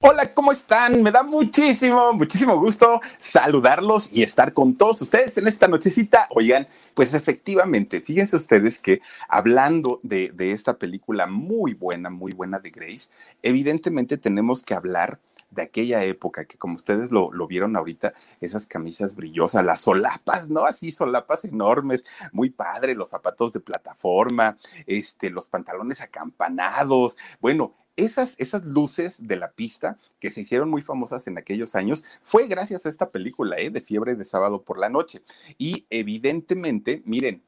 Hola, ¿cómo están? Me da muchísimo, muchísimo gusto saludarlos y estar con todos ustedes en esta nochecita. Oigan, pues efectivamente, fíjense ustedes que hablando de, esta película muy buena, muy buena de Grace, evidentemente tenemos que hablar de aquella época que como ustedes lo, lo, vieron ahorita, esas camisas brillosas, las solapas, ¿no? Así solapas enormes, muy padre, los zapatos de plataforma, este, los pantalones acampanados, bueno, esas, esas luces de la pista que se hicieron muy famosas en aquellos años fue gracias a esta película ¿eh? de Fiebre de Sábado por la Noche. Y evidentemente, miren,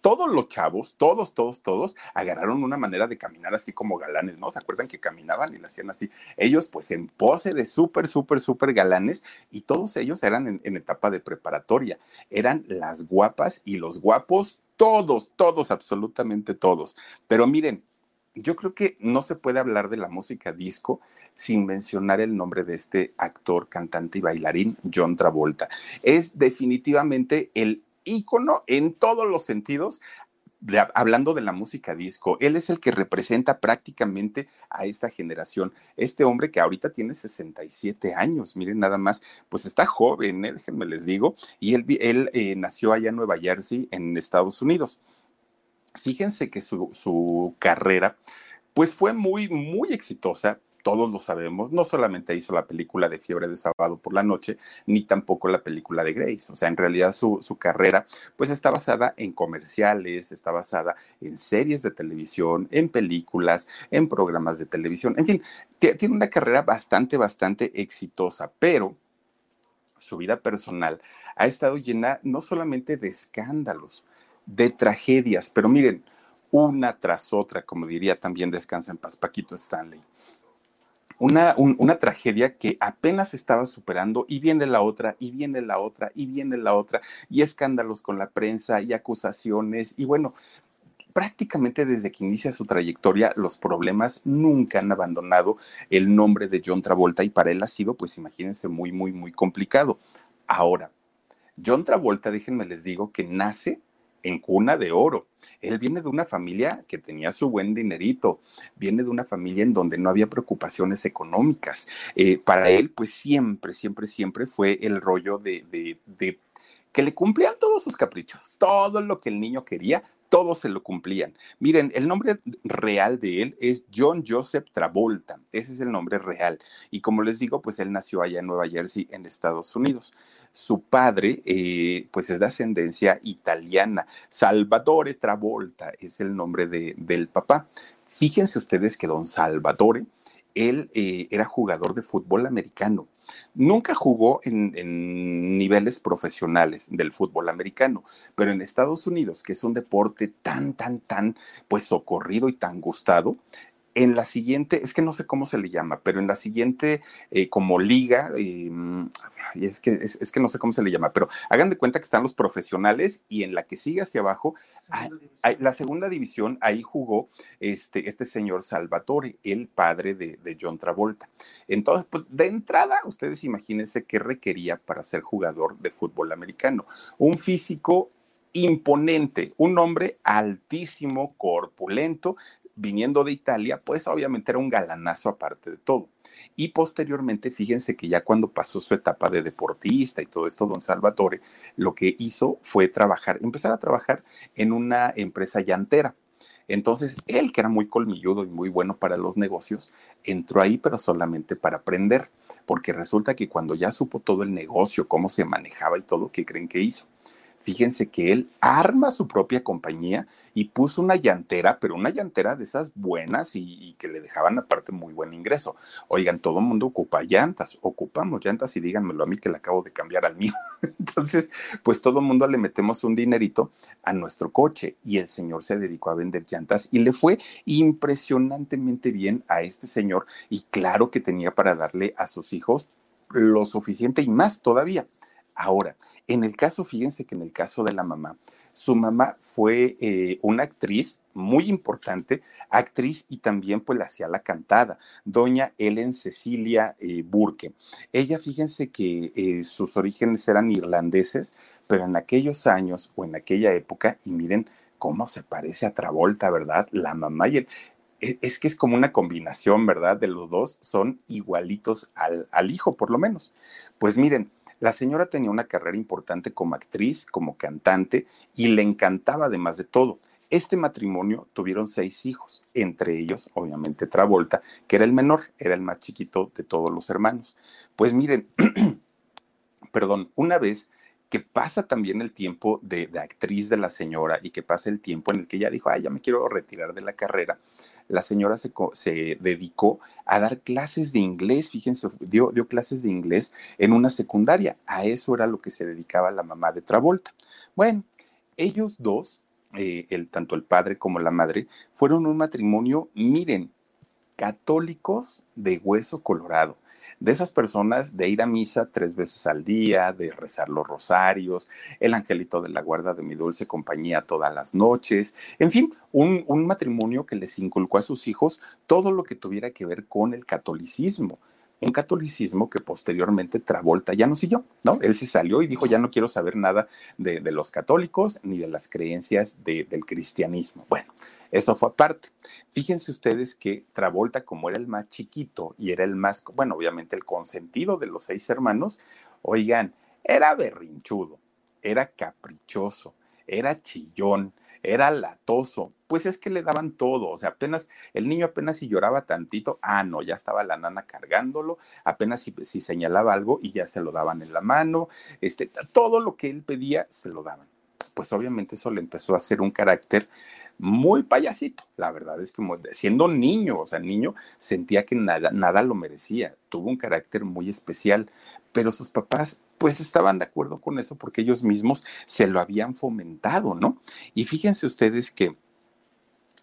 todos los chavos, todos, todos, todos, agarraron una manera de caminar así como galanes, ¿no? ¿Se acuerdan que caminaban y lo hacían así? Ellos, pues, en pose de súper, súper, súper galanes, y todos ellos eran en, en etapa de preparatoria. Eran las guapas y los guapos, todos, todos, absolutamente todos. Pero miren, yo creo que no se puede hablar de la música disco sin mencionar el nombre de este actor, cantante y bailarín, John Travolta. Es definitivamente el ícono en todos los sentidos. hablando de la música disco, él es el que representa prácticamente a esta generación. Este hombre que ahorita tiene 67 años, miren nada más, pues está joven, ¿eh? déjenme les digo, y él, él eh, nació allá en Nueva Jersey, en Estados Unidos. Fíjense que su, carrera, pues fue muy, muy exitosa, todos lo sabemos, no solamente hizo la película de Fiebre de Sábado por la Noche, ni tampoco la película de Grace. O sea, en realidad su, su, carrera pues está basada en comerciales, está basada en series de televisión, en películas, en programas de televisión. En fin, tiene una carrera bastante, bastante exitosa, pero su vida personal ha estado llena no solamente de escándalos, de tragedias, pero miren, una tras otra, como diría también Descansa en paz Paquito Stanley. Una, una, tragedia que apenas estaba superando y viene la otra, y viene la otra, y viene la otra, y escándalos con la prensa y acusaciones, y bueno, prácticamente desde que inicia su trayectoria, los problemas nunca han abandonado el nombre de John Travolta y para él ha sido, pues imagínense, muy, muy, muy complicado. Ahora, John Travolta, déjenme les digo que nace en cuna de oro. Él viene de una familia que tenía su buen dinerito, viene de una familia en donde no había preocupaciones económicas. Eh, para él, pues siempre, siempre, siempre fue el rollo de, que le cumplían todos sus caprichos, todo lo que el niño quería, todos se lo cumplían. Miren, el nombre real de él es John Joseph Travolta, ese es el nombre real. Y como les digo, pues él nació allá en Nueva Jersey, en Estados Unidos. Su padre, eh, pues es de ascendencia italiana. Salvatore Travolta es el nombre de, del papá. Fíjense ustedes que don Salvatore, él eh, era jugador de fútbol americano Nunca jugó en, niveles profesionales del fútbol americano, pero en Estados Unidos, que es un deporte tan, tan, tan, pues socorrido y tan gustado, en la siguiente, es que no sé cómo se le llama, pero en la siguiente eh, como liga, eh, es, que, es, que no sé cómo se le llama, pero hagan de cuenta que están los profesionales y en la que sigue hacia abajo, la segunda división, ahí jugó este, este señor Salvatore, el padre de, de John Travolta. Entonces, pues de entrada, ustedes imagínense qué requería para ser jugador de fútbol americano. Un físico imponente, un hombre altísimo, corpulento, viniendo de Italia, pues obviamente era un galanazo aparte de todo. Y posteriormente, fíjense que ya cuando pasó su etapa de deportista y todo esto, don Salvatore, lo que hizo fue trabajar, empezar a trabajar en una empresa llantera. Entonces, él, que era muy colmilludo y muy bueno para los negocios, entró ahí, pero solamente para aprender, porque resulta que cuando ya supo todo el negocio, cómo se manejaba y todo, ¿qué creen que hizo? Fíjense que él arma su propia compañía y puso una llantera, pero una llantera de esas buenas y, que le dejaban aparte muy buen ingreso. Oigan, todo el mundo ocupa llantas, ocupamos llantas y díganmelo a mí que le acabo de cambiar al mío. Entonces, pues todo el mundo le metemos un dinerito a nuestro coche y el señor se dedicó a vender llantas y le fue impresionantemente bien a este señor y claro que tenía para darle a sus hijos lo suficiente y más todavía. Ahora, en el caso, fíjense que en el caso de la mamá, su mamá fue eh, una actriz muy importante, actriz y también pues hacía la cantada, doña Ellen Cecilia eh, Burke. Ella, fíjense que eh, sus orígenes eran irlandeses, pero en aquellos años o en aquella época, y miren cómo se parece a Travolta, ¿verdad? La mamá y el, e, es que es como una combinación, ¿verdad? De los dos, son igualitos al, al, hijo, por lo menos. Pues miren, la señora tenía una carrera importante como actriz, como cantante, y le encantaba además de todo. Este matrimonio tuvieron seis hijos, entre ellos, obviamente, Travolta, que era el menor, era el más chiquito de todos los hermanos. Pues miren, perdón, una vez que pasa también el tiempo de, actriz de la señora y que pasa el tiempo en el que ella dijo, ay, ya me quiero retirar de la carrera, la señora se, dedicó a dar clases de inglés, fíjense, dio, clases de inglés en una secundaria. A eso era lo que se dedicaba la mamá de Travolta. Bueno, ellos dos, eh, tanto el padre como la madre, fueron un matrimonio, miren, católicos de hueso colorado de esas personas de ir a misa tres veces al día, de rezar los rosarios, el angelito de la guarda de mi dulce compañía todas las noches, en fin, un, un matrimonio que les inculcó a sus hijos todo lo que tuviera que ver con el catolicismo un catolicismo que posteriormente Travolta ya no siguió, ¿no? Él se salió y dijo, ya no quiero saber nada de, los católicos ni de las creencias del cristianismo. Bueno, eso fue aparte. Fíjense ustedes que Travolta, como era el más chiquito y era el más, bueno, obviamente el consentido de los seis hermanos, oigan, era berrinchudo, era caprichoso, era chillón, era latoso, pues es que le daban todo, o sea, apenas, el niño apenas si lloraba tantito, ah, no, ya estaba la nana cargándolo, apenas si, señalaba algo y ya se lo daban en la mano, este, todo lo que él pedía se lo daban. Pues obviamente eso le empezó a hacer un carácter muy payasito. La verdad es que siendo niño, o sea, niño sentía que nada, nada lo merecía. Tuvo un carácter muy especial, pero sus papás pues estaban de acuerdo con eso porque ellos mismos se lo habían fomentado, ¿no? Y fíjense ustedes que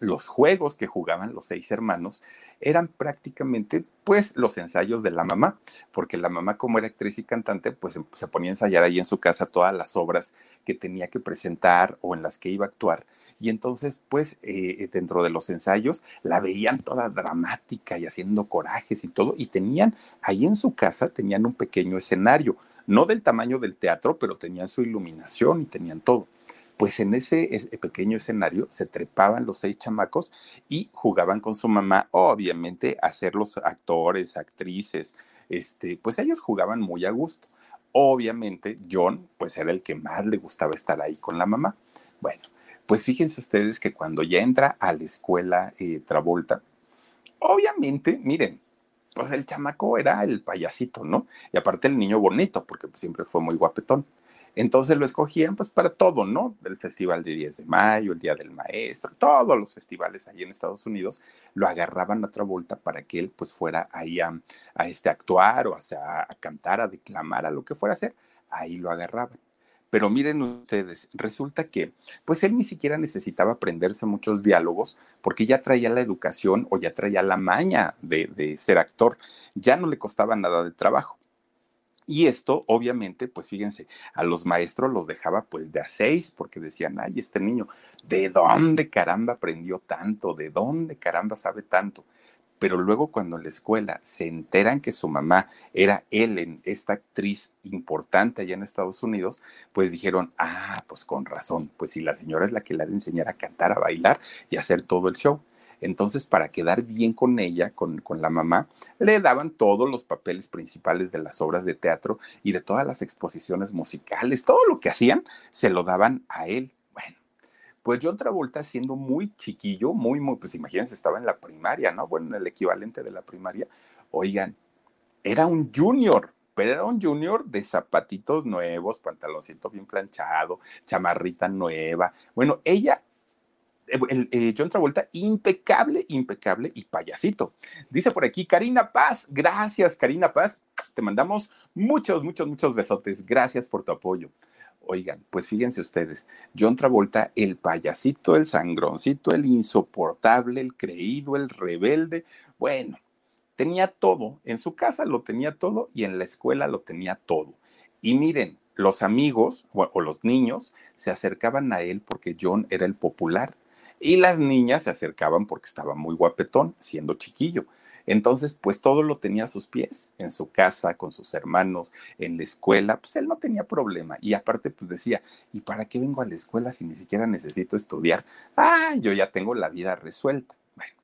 los juegos que jugaban los seis hermanos eran prácticamente pues los ensayos de la mamá, porque la mamá como era actriz y cantante pues em, se ponía a ensayar ahí en su casa todas las obras que tenía que presentar o en las que iba a actuar. Y entonces pues eh, dentro de los ensayos la veían toda dramática y haciendo corajes y todo y tenían ahí en su casa tenían un pequeño escenario, no del tamaño del teatro, pero tenían su iluminación y tenían todo pues en ese pequeño escenario se trepaban los seis chamacos y jugaban con su mamá, obviamente, a ser los actores, actrices, este, pues ellos jugaban muy a gusto. Obviamente, John, pues era el que más le gustaba estar ahí con la mamá. Bueno, pues fíjense ustedes que cuando ya entra a la escuela eh, Travolta, obviamente, miren, pues el chamaco era el payasito, ¿no? Y aparte el niño bonito, porque pues, siempre fue muy guapetón. Entonces lo escogían pues para todo, ¿no? El Festival de 10 de Mayo, el Día del Maestro, todos los festivales ahí en Estados Unidos lo agarraban a otra vuelta para que él pues fuera ahí a, este actuar o a, cantar, a declamar, a lo que fuera a hacer, ahí lo agarraban. Pero miren ustedes, resulta que pues él ni siquiera necesitaba aprenderse muchos diálogos porque ya traía la educación o ya traía la maña de ser actor, ya no le costaba nada de trabajo. Y esto, obviamente, pues fíjense, a los maestros los dejaba pues de a seis, porque decían, ay, este niño, ¿de dónde caramba aprendió tanto? ¿De dónde caramba sabe tanto? Pero luego cuando en la escuela se enteran que su mamá era Ellen, esta actriz importante allá en Estados Unidos, pues dijeron, ah, pues con razón, pues si la señora es la que le ha de enseñar a cantar, a bailar y a hacer todo el show. Entonces, para quedar bien con ella, con, la mamá, le daban todos los papeles principales de las obras de teatro y de todas las exposiciones musicales, todo lo que hacían, se lo daban a él. Bueno, pues John Travolta, siendo muy chiquillo, muy, muy, pues imagínense, estaba en la primaria, ¿no? Bueno, en el equivalente de la primaria. Oigan, era un junior, pero era un junior de zapatitos nuevos, pantaloncito bien planchado, chamarrita nueva. Bueno, ella el, eh, John Travolta, impecable, impecable y payasito. Dice por aquí Karina Paz, gracias Karina Paz, te mandamos muchos, muchos, muchos besotes, gracias por tu apoyo. Oigan, pues fíjense ustedes, John Travolta, el payasito, el sangroncito, el insoportable, el creído, el rebelde, bueno, tenía todo, en su casa lo tenía todo y en la escuela lo tenía todo. Y miren, los amigos o los niños se acercaban a él porque John era el popular y las niñas se acercaban porque estaba muy guapetón, siendo chiquillo. Entonces, pues todo lo tenía a sus pies, en su casa, con sus hermanos, en la escuela, pues él no tenía problema. Y aparte, pues decía, ¿y para qué vengo a la escuela si ni siquiera necesito estudiar? Ah, yo ya tengo la vida resuelta.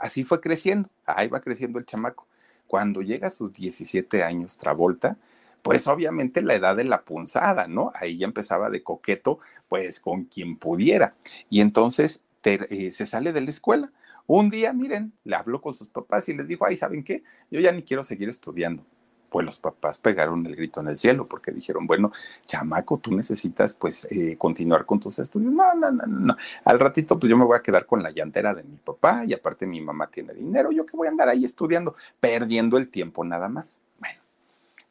Así fue creciendo, ahí va creciendo el chamaco. Cuando llega a sus 17 años, Travolta, pues obviamente la edad de la punzada, ¿no? Ahí ya empezaba de coqueto, pues con quien pudiera. Y entonces eh, se sale de la escuela. Un día, miren, le habló con sus papás y les dijo, ay, ¿saben qué? Yo ya ni quiero seguir estudiando pues los papás pegaron el grito en el cielo porque dijeron, bueno, chamaco, tú necesitas pues eh, continuar con tus estudios. No, no, no, no. Al ratito pues yo me voy a quedar con la llantera de mi papá y aparte mi mamá tiene dinero, yo que voy a andar ahí estudiando, perdiendo el tiempo nada más. Bueno,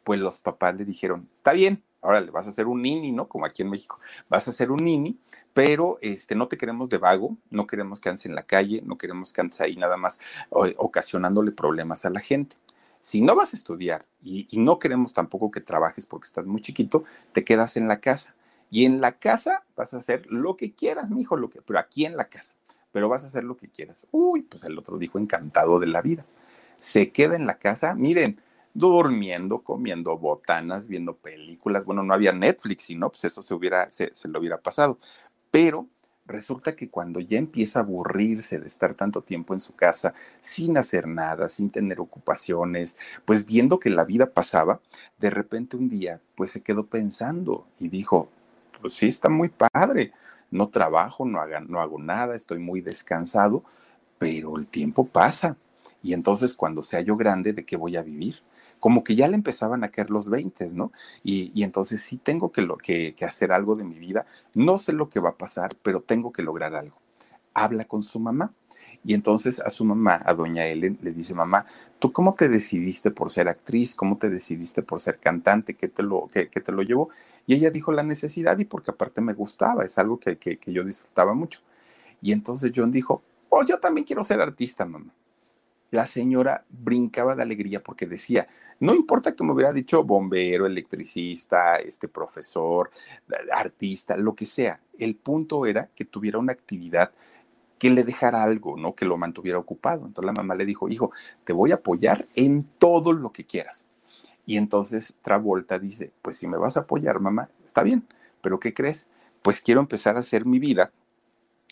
pues los papás le dijeron, está bien, ahora le vas a hacer un nini, ¿no? Como aquí en México, vas a hacer un nini, pero este, no te queremos de vago, no queremos que andes en la calle, no queremos que andes ahí nada más ocasionándole problemas a la gente si no vas a estudiar y, no queremos tampoco que trabajes porque estás muy chiquito, te quedas en la casa. Y en la casa vas a hacer lo que quieras, mi hijo, lo que, pero aquí en la casa, pero vas a hacer lo que quieras. Uy, pues el otro dijo encantado de la vida. Se queda en la casa, miren, durmiendo, comiendo botanas, viendo películas. Bueno, no había Netflix, sino pues eso se hubiera, se lo hubiera pasado. Pero resulta que cuando ya empieza a aburrirse de estar tanto tiempo en su casa sin hacer nada, sin tener ocupaciones, pues viendo que la vida pasaba, de repente un día pues se quedó pensando y dijo, pues sí, está muy padre, no trabajo, no, no hago nada, estoy muy descansado, pero el tiempo pasa. Y entonces cuando sea yo grande, ¿de qué voy a vivir? Como que ya le empezaban a caer los 20, ¿no? Y, entonces sí tengo que, lo, que, hacer algo de mi vida. No sé lo que va a pasar, pero tengo que lograr algo. Habla con su mamá. Y entonces a su mamá, a doña Ellen, le dice, mamá, ¿tú cómo te decidiste por ser actriz? ¿Cómo te decidiste por ser cantante? ¿Qué te lo, qué, te lo llevó? Y ella dijo la necesidad y porque aparte me gustaba, es algo que, que, yo disfrutaba mucho. Y entonces John dijo, oh, yo también quiero ser artista, mamá. La señora brincaba de alegría porque decía, no importa que me hubiera dicho bombero, electricista, este profesor, artista, lo que sea. El punto era que tuviera una actividad que le dejara algo, ¿no? Que lo mantuviera ocupado. Entonces la mamá le dijo, hijo, te voy a apoyar en todo lo que quieras. Y entonces Travolta dice, pues si me vas a apoyar, mamá, está bien, pero ¿qué crees? Pues quiero empezar a hacer mi vida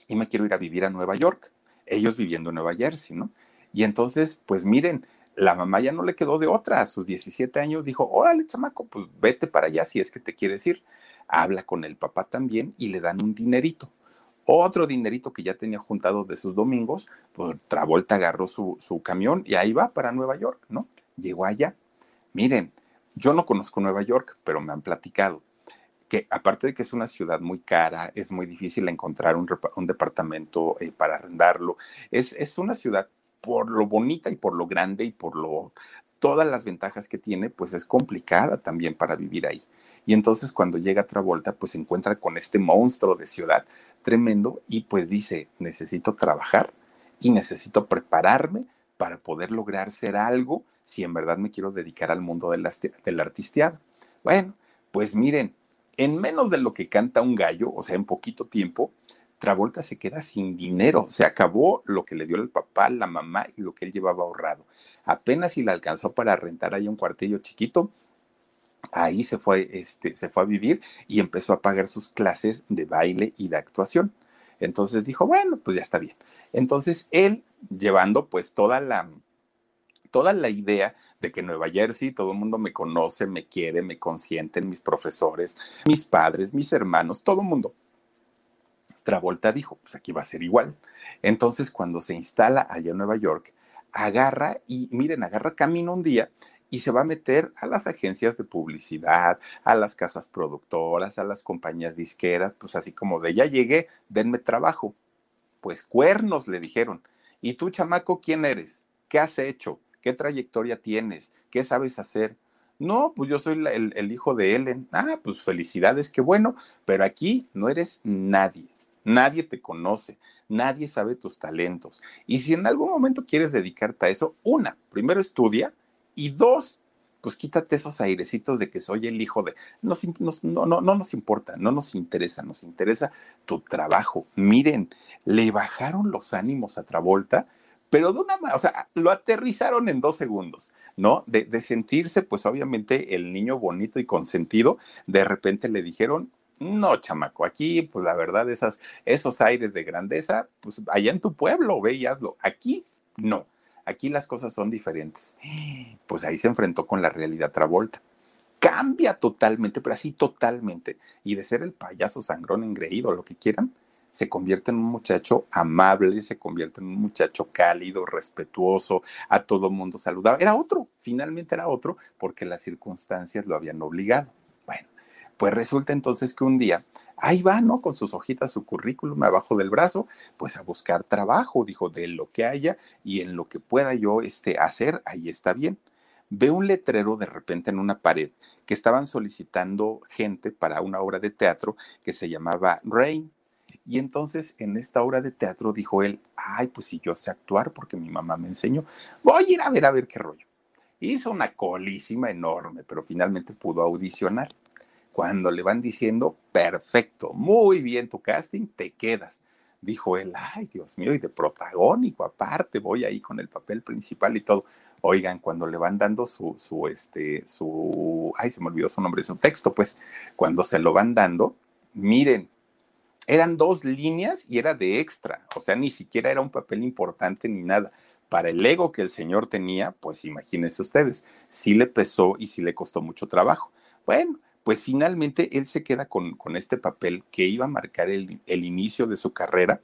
y me quiero ir a vivir a Nueva York. Ellos viviendo en Nueva Jersey, ¿no? Y entonces, pues miren, la mamá ya no le quedó de otra. A sus 17 años dijo, órale, chamaco, pues vete para allá si es que te quieres ir. Habla con el papá también y le dan un dinerito. Otro dinerito que ya tenía juntado de sus domingos, pues Travolta agarró su, su camión y ahí va para Nueva York, ¿no? Llegó allá. Miren, yo no conozco Nueva York, pero me han platicado que aparte de que es una ciudad muy cara, es muy difícil encontrar un, departamento eh, para arrendarlo. Es, es una ciudad por lo bonita y por lo grande y por lo todas las ventajas que tiene, pues es complicada también para vivir ahí. Y entonces cuando llega Travolta, pues se encuentra con este monstruo de ciudad tremendo y pues dice, necesito trabajar y necesito prepararme para poder lograr ser algo si en verdad me quiero dedicar al mundo de la, de. Bueno, pues miren, en menos de lo que canta un gallo, o sea, en poquito tiempo, Travolta se queda sin dinero, se acabó lo que le dio el papá, la mamá y lo que él llevaba ahorrado. Apenas si le alcanzó para rentar ahí un cuartillo chiquito, ahí se fue, este, se fue a vivir y empezó a pagar sus clases de baile y de actuación. Entonces dijo, bueno, pues ya está bien. Entonces él, llevando pues toda la, toda la idea de que Nueva Jersey, todo el mundo me conoce, me quiere, me consienten, mis profesores, mis padres, mis hermanos, todo el mundo. Travolta dijo, pues aquí va a ser igual. Entonces, cuando se instala allá en Nueva York, agarra y miren, agarra camino un día y se va a meter a las agencias de publicidad, a las casas productoras, a las compañías disqueras, pues así como de ya llegué, denme trabajo. Pues cuernos le dijeron. ¿Y tú, chamaco, quién eres? ¿Qué has hecho? ¿Qué trayectoria tienes? ¿Qué sabes hacer? No, pues yo soy el, el, hijo de Ellen. Ah, pues felicidades, qué bueno, pero aquí no eres nadie. Nadie te conoce, nadie sabe tus talentos. Y si en algún momento quieres dedicarte a eso, una, primero estudia y dos, pues quítate esos airecitos de que soy el hijo de... Nos, no, no, no nos importa, no nos interesa, nos interesa tu trabajo. Miren, le bajaron los ánimos a Travolta, pero de una manera, o sea, lo aterrizaron en dos segundos, ¿no? De, de sentirse, pues obviamente, el niño bonito y consentido, de repente le dijeron, no, chamaco, aquí, pues la verdad, esos aires de grandeza, pues allá en tu pueblo, ve. Aquí, no. Aquí las cosas son diferentes. Pues ahí se enfrentó con la realidad Travolta. Cambia totalmente, pero así totalmente. Y de ser el payaso sangrón engreído, lo que quieran, se convierte en un muchacho amable, se convierte en un muchacho cálido, respetuoso, a todo mundo saludaba. Era otro, finalmente era otro, porque las circunstancias lo habían obligado. Bueno, pues resulta entonces que un día, ahí va, ¿no? Con sus hojitas, su currículum abajo del brazo, pues a buscar trabajo, dijo, de lo que haya y en lo que pueda yo este, hacer, ahí está bien. Ve un letrero de repente en una pared que estaban solicitando gente para una obra de teatro que se llamaba Rain. Y entonces en esta obra de teatro dijo él, ay, pues si yo sé actuar porque mi mamá me enseñó, voy a ir a ver a ver qué rollo. Hizo una colísima enorme, pero finalmente pudo audicionar. Cuando le van diciendo, perfecto, muy bien tu casting, te quedas. Dijo él, ay Dios mío, y de protagónico aparte, voy ahí con el papel principal y todo. Oigan, cuando le van dando su, su, este, su, ay, se me olvidó su nombre, su texto, pues, cuando se lo van dando, miren, eran dos líneas y era de extra, o sea, ni siquiera era un papel importante ni nada. Para el ego que el señor tenía, pues imagínense ustedes, sí le pesó y sí le costó mucho trabajo. Bueno, pues finalmente él se queda con, con este papel que iba a marcar el, el, inicio de su carrera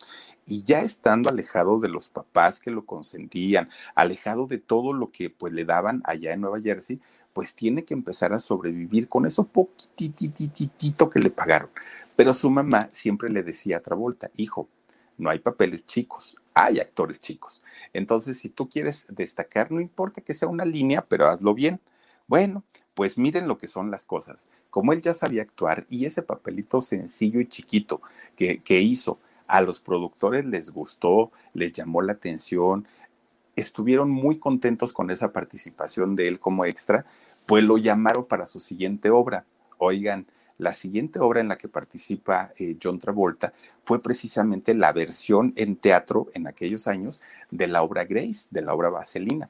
y ya estando alejado de los papás que lo consentían, alejado de todo lo que pues le daban allá en Nueva Jersey, pues tiene que empezar a sobrevivir con eso poquitititito que le pagaron. Pero su mamá siempre le decía a Travolta, hijo, no hay papeles chicos, hay actores chicos. Entonces, si tú quieres destacar, no importa que sea una línea, pero hazlo bien. Bueno, pues miren lo que son las cosas. Como él ya sabía actuar y ese papelito sencillo y chiquito que, hizo, a los productores les gustó, les llamó la atención, estuvieron muy contentos con esa participación de él como extra, pues lo llamaron para su siguiente obra. Oigan, la siguiente obra en la que participa eh, John Travolta fue precisamente la versión en teatro en aquellos años de la obra Grace, de la obra Vaselina.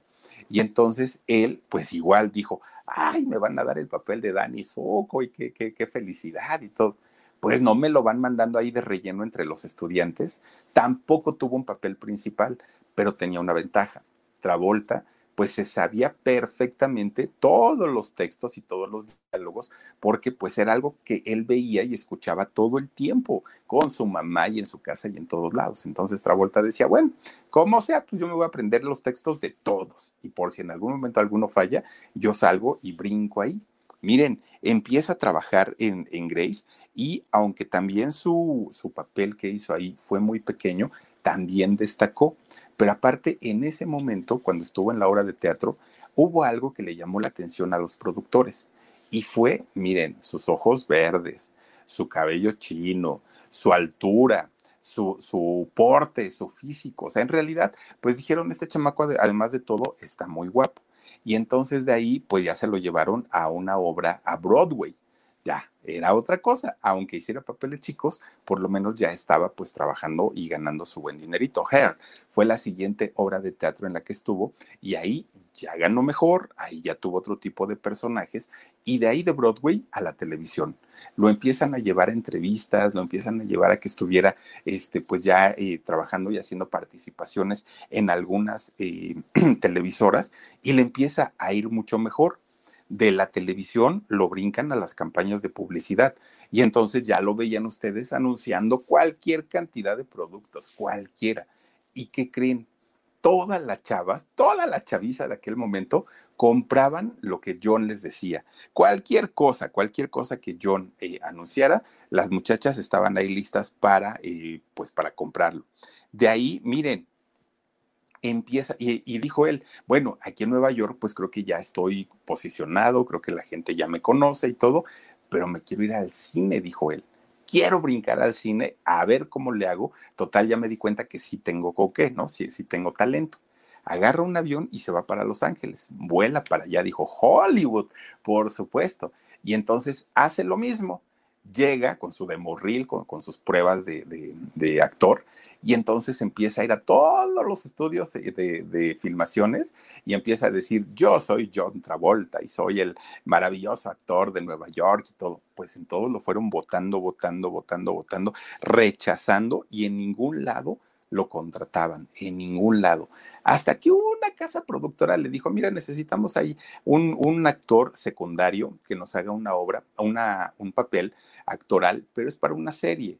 Y entonces él, pues igual dijo, ay, me van a dar el papel de Danny Soco y qué, qué, qué felicidad y todo. Pues no me lo van mandando ahí de relleno entre los estudiantes. Tampoco tuvo un papel principal, pero tenía una ventaja. Travolta pues se sabía perfectamente todos los textos y todos los diálogos, porque pues era algo que él veía y escuchaba todo el tiempo con su mamá y en su casa y en todos lados. Entonces Travolta decía, bueno, como sea, pues yo me voy a aprender los textos de todos y por si en algún momento alguno falla, yo salgo y brinco ahí. Miren, empieza a trabajar en, en Grace y aunque también su, su papel que hizo ahí fue muy pequeño, también destacó. Pero aparte, en ese momento, cuando estuvo en la obra de teatro, hubo algo que le llamó la atención a los productores. Y fue, miren, sus ojos verdes, su cabello chino, su altura, su, su, porte, su físico. O sea, en realidad, pues dijeron, este chamaco, además de todo, está muy guapo. Y entonces de ahí, pues ya se lo llevaron a una obra a Broadway ya era otra cosa, aunque hiciera papeles chicos, por lo menos ya estaba pues trabajando y ganando su buen dinerito. Hair fue la siguiente obra de teatro en la que estuvo y ahí ya ganó mejor, ahí ya tuvo otro tipo de personajes y de ahí de Broadway a la televisión. Lo empiezan a llevar a entrevistas, lo empiezan a llevar a que estuviera este, pues ya eh, trabajando y haciendo participaciones en algunas eh, televisoras y le empieza a ir mucho mejor de la televisión lo brincan a las campañas de publicidad. Y entonces ya lo veían ustedes anunciando cualquier cantidad de productos, cualquiera. ¿Y qué creen? Todas las chavas, toda la chaviza de aquel momento compraban lo que John les decía. Cualquier cosa, cualquier cosa que John eh, anunciara, las muchachas estaban ahí listas para, eh, pues, para comprarlo. De ahí, miren, empieza, y, dijo él, bueno, aquí en Nueva York, pues creo que ya estoy posicionado, creo que la gente ya me conoce y todo, pero me quiero ir al cine, dijo él. Quiero brincar al cine a ver cómo le hago. Total, ya me di cuenta que sí tengo coque, ¿no? Sí, sí tengo talento. Agarra un avión y se va para Los Ángeles. Vuela para allá, dijo Hollywood, por supuesto. Y entonces hace lo mismo llega con su demorril, con, con sus pruebas de, actor, y entonces empieza a ir a todos los estudios de, filmaciones y empieza a decir, yo soy John Travolta y soy el maravilloso actor de Nueva York y todo. Pues en todos lo fueron votando, votando, votando, votando, rechazando y en ningún lado lo contrataban, en ningún lado. Hasta que una casa productora le dijo, mira, necesitamos ahí un, un actor secundario que nos haga una obra, una, un papel actoral, pero es para una serie.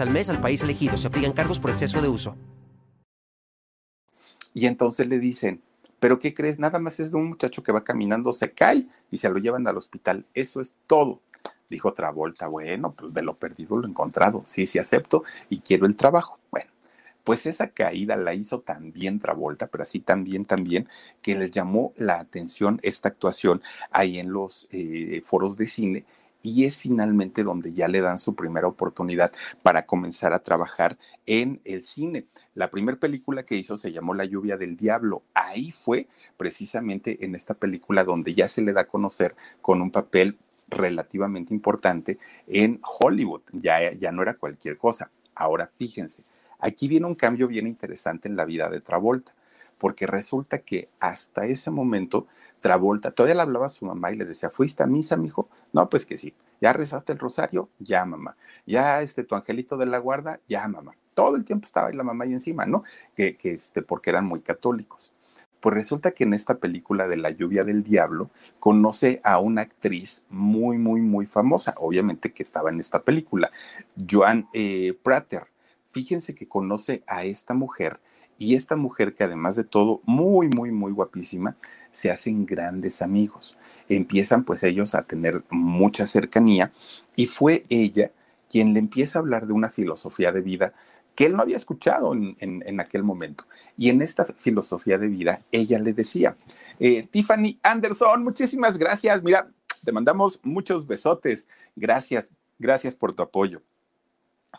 al mes al país elegido. Se aplican cargos por exceso de uso. Y entonces le dicen, ¿pero qué crees? Nada más es de un muchacho que va caminando, se cae y se lo llevan al hospital. Eso es todo. Dijo Travolta, bueno, pues de lo perdido lo encontrado. Sí, sí acepto y quiero el trabajo. Bueno, pues esa caída la hizo también Travolta, pero así también, también, que les llamó la atención esta actuación ahí en los eh, foros de cine y es finalmente donde ya le dan su primera oportunidad para comenzar a trabajar en el cine. La primera película que hizo se llamó La lluvia del diablo. Ahí fue precisamente en esta película donde ya se le da a conocer con un papel relativamente importante en Hollywood. Ya, ya no era cualquier cosa. Ahora fíjense, aquí viene un cambio bien interesante en la vida de Travolta, porque resulta que hasta ese momento Travolta, todavía le hablaba a su mamá y le decía, ¿fuiste a misa, mijo? No, pues que sí. ¿Ya rezaste el rosario? Ya, mamá. ¿Ya este tu angelito de la guarda? Ya, mamá. Todo el tiempo estaba ahí la mamá ahí encima, ¿no? Que, que este, porque eran muy católicos. Pues resulta que en esta película de La lluvia del diablo conoce a una actriz muy, muy, muy famosa, obviamente que estaba en esta película, Joan eh, Prater. Fíjense que conoce a esta mujer y esta mujer, que además de todo, muy, muy, muy guapísima, se hacen grandes amigos. Empiezan pues ellos a tener mucha cercanía y fue ella quien le empieza a hablar de una filosofía de vida que él no había escuchado en, aquel momento. Y en esta filosofía de vida, ella le decía, eh, Tiffany Anderson, muchísimas gracias. Mira, te mandamos muchos besotes. Gracias, gracias por tu apoyo.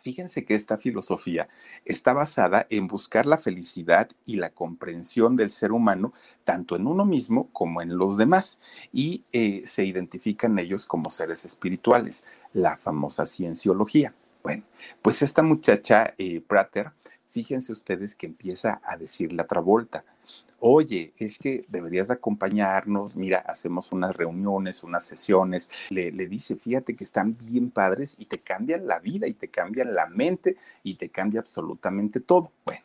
Fíjense que esta filosofía está basada en buscar la felicidad y la comprensión del ser humano, tanto en uno mismo como en los demás, y eh, se identifican ellos como seres espirituales, la famosa cienciología. Bueno, pues esta muchacha eh, Prater, fíjense ustedes que empieza a decir la Travolta, oye, es que deberías de acompañarnos, mira, hacemos unas reuniones, unas sesiones, le, le, dice, fíjate que están bien padres y te cambian la vida y te cambian la mente y te cambia absolutamente todo. Bueno,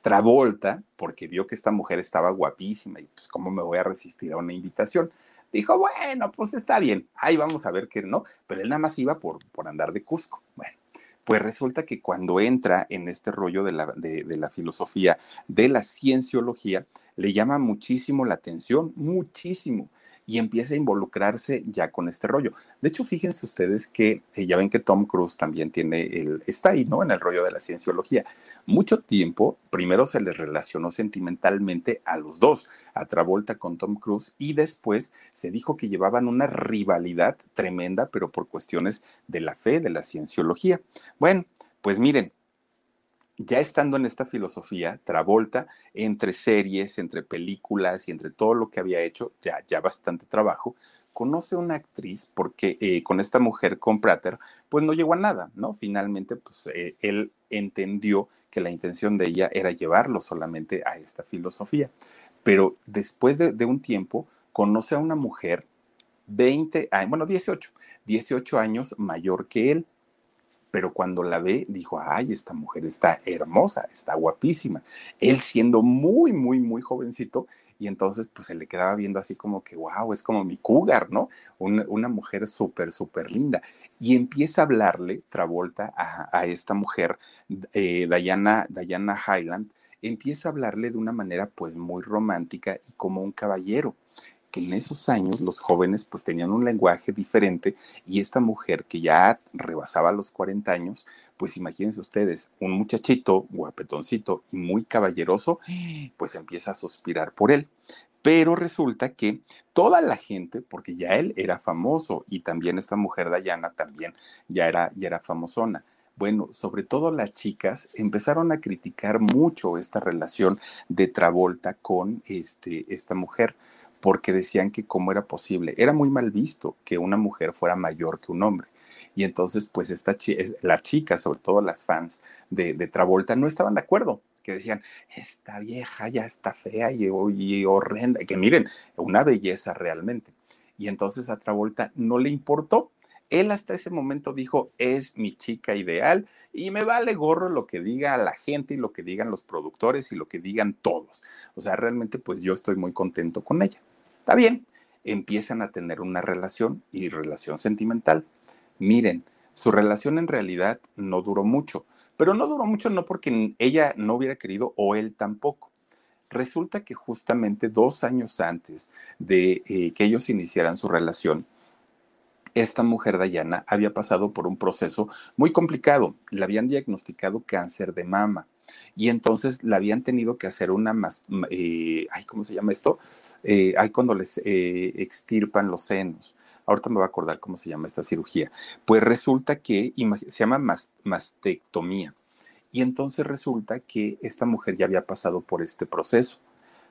Travolta, porque vio que esta mujer estaba guapísima y pues cómo me voy a resistir a una invitación. Dijo, bueno, pues está bien, ahí vamos a ver qué no, pero él nada más iba por, por andar de Cusco. Bueno, pues resulta que cuando entra en este rollo de la, de, la filosofía, de la cienciología, le llama muchísimo la atención, muchísimo. Y empieza a involucrarse ya con este rollo. De hecho, fíjense ustedes que eh, ya ven que Tom Cruise también tiene el, está ahí, ¿no? En el rollo de la cienciología. Mucho tiempo, primero se les relacionó sentimentalmente a los dos, a Travolta con Tom Cruise, y después se dijo que llevaban una rivalidad tremenda, pero por cuestiones de la fe, de la cienciología. Bueno, pues miren, ya estando en esta filosofía, Travolta, entre series, entre películas y entre todo lo que había hecho, ya, ya bastante trabajo, conoce una actriz porque eh, con esta mujer, con Prater, pues no llegó a nada, ¿no? Finalmente, pues eh, él entendió que la intención de ella era llevarlo solamente a esta filosofía. Pero después de, de un tiempo, conoce a una mujer 20, bueno, 18, 18 años mayor que él pero cuando la ve dijo, ay, esta mujer está hermosa, está guapísima. Él siendo muy, muy, muy jovencito, y entonces pues se le quedaba viendo así como que, wow, es como mi cougar, ¿no? Una, mujer súper, súper linda. Y empieza a hablarle Travolta a, esta mujer, eh, Diana, Diana Highland, empieza a hablarle de una manera pues muy romántica y como un caballero que en esos años los jóvenes pues tenían un lenguaje diferente y esta mujer que ya rebasaba los 40 años, pues imagínense ustedes, un muchachito guapetoncito y muy caballeroso, pues empieza a suspirar por él. Pero resulta que toda la gente, porque ya él era famoso y también esta mujer Dayana también ya era, ya era famosona, bueno, sobre todo las chicas empezaron a criticar mucho esta relación de Travolta con este, esta mujer porque decían que cómo era posible. Era muy mal visto que una mujer fuera mayor que un hombre. Y entonces, pues, esta la chica, sobre todo las fans de, Travolta, no estaban de acuerdo, que decían, esta vieja ya está fea y, y horrenda, que miren, una belleza realmente. Y entonces a Travolta no le importó. Él hasta ese momento dijo, es mi chica ideal y me vale gorro lo que diga la gente y lo que digan los productores y lo que digan todos. O sea, realmente pues yo estoy muy contento con ella. Está bien, empiezan a tener una relación y relación sentimental. Miren, su relación en realidad no duró mucho, pero no duró mucho no porque ella no hubiera querido o él tampoco. Resulta que justamente dos años antes de eh, que ellos iniciaran su relación, esta mujer Dayana había pasado por un proceso muy complicado. Le habían diagnosticado cáncer de mama y entonces la habían tenido que hacer una más, eh, ay, ¿cómo se llama esto? Eh, ay, cuando les eh, extirpan los senos. Ahorita me voy a acordar cómo se llama esta cirugía. Pues resulta que se llama mastectomía. Y entonces resulta que esta mujer ya había pasado por este proceso.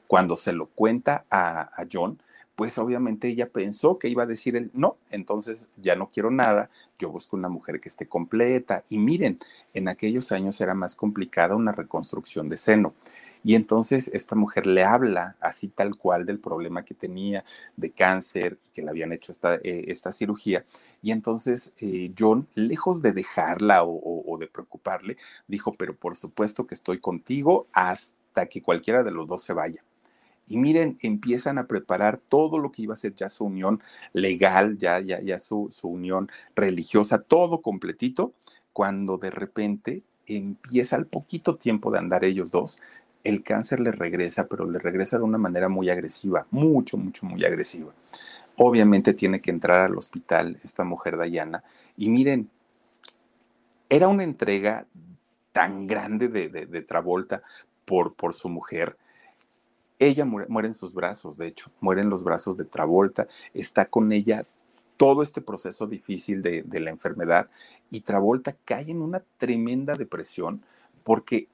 Cuando se lo cuenta a John, pues obviamente ella pensó que iba a decir el no, entonces ya no quiero nada, yo busco una mujer que esté completa. Y miren, en aquellos años era más complicada una reconstrucción de seno. Y entonces esta mujer le habla así tal cual del problema que tenía de cáncer y que le habían hecho esta, eh, esta cirugía. Y entonces eh, John, lejos de dejarla o de preocuparle, dijo, pero por supuesto que estoy contigo hasta que cualquiera de los dos se vaya. Y miren, empiezan a preparar todo lo que iba a ser ya su unión legal, ya, ya, ya su, su unión religiosa, todo completito, cuando de repente empieza al poquito tiempo de andar ellos dos, el cáncer le regresa, pero le regresa de una manera muy agresiva, mucho, mucho, muy agresiva. Obviamente tiene que entrar al hospital esta mujer Dayana. Y miren, era una entrega tan grande de, de, Travolta por, por su mujer ella muere, en sus brazos, de hecho, muere en los brazos de Travolta, está con ella todo este proceso difícil de, de la enfermedad y Travolta cae en una tremenda depresión porque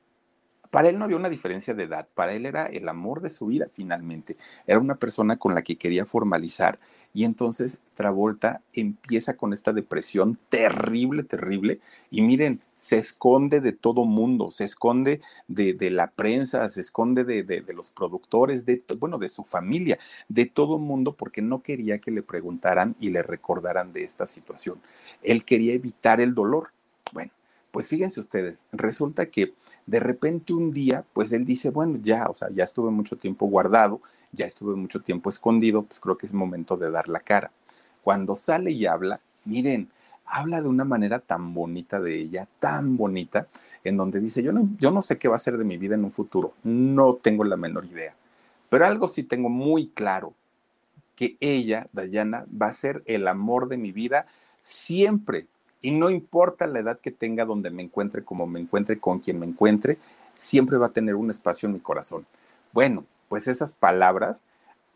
para él no había una diferencia de edad, para él era el amor de su vida finalmente. Era una persona con la que quería formalizar y entonces Travolta empieza con esta depresión terrible, terrible y miren, se esconde de todo mundo, se esconde de, la prensa, se esconde de, los productores, de, bueno, de su familia, de todo mundo porque no quería que le preguntaran y le recordaran de esta situación. Él quería evitar el dolor. Bueno, pues fíjense ustedes, resulta que de repente un día, pues él dice, bueno, ya, o sea, ya estuve mucho tiempo guardado, ya estuve mucho tiempo escondido, pues creo que es momento de dar la cara. Cuando sale y habla, miren, habla de una manera tan bonita de ella, tan bonita, en donde dice, yo no, yo no sé qué va a ser de mi vida en un futuro, no tengo la menor idea, pero algo sí tengo muy claro, que ella, Dayana, va a ser el amor de mi vida siempre. Y no importa la edad que tenga, donde me encuentre, como me encuentre, con quien me encuentre, siempre va a tener un espacio en mi corazón. Bueno, pues esas palabras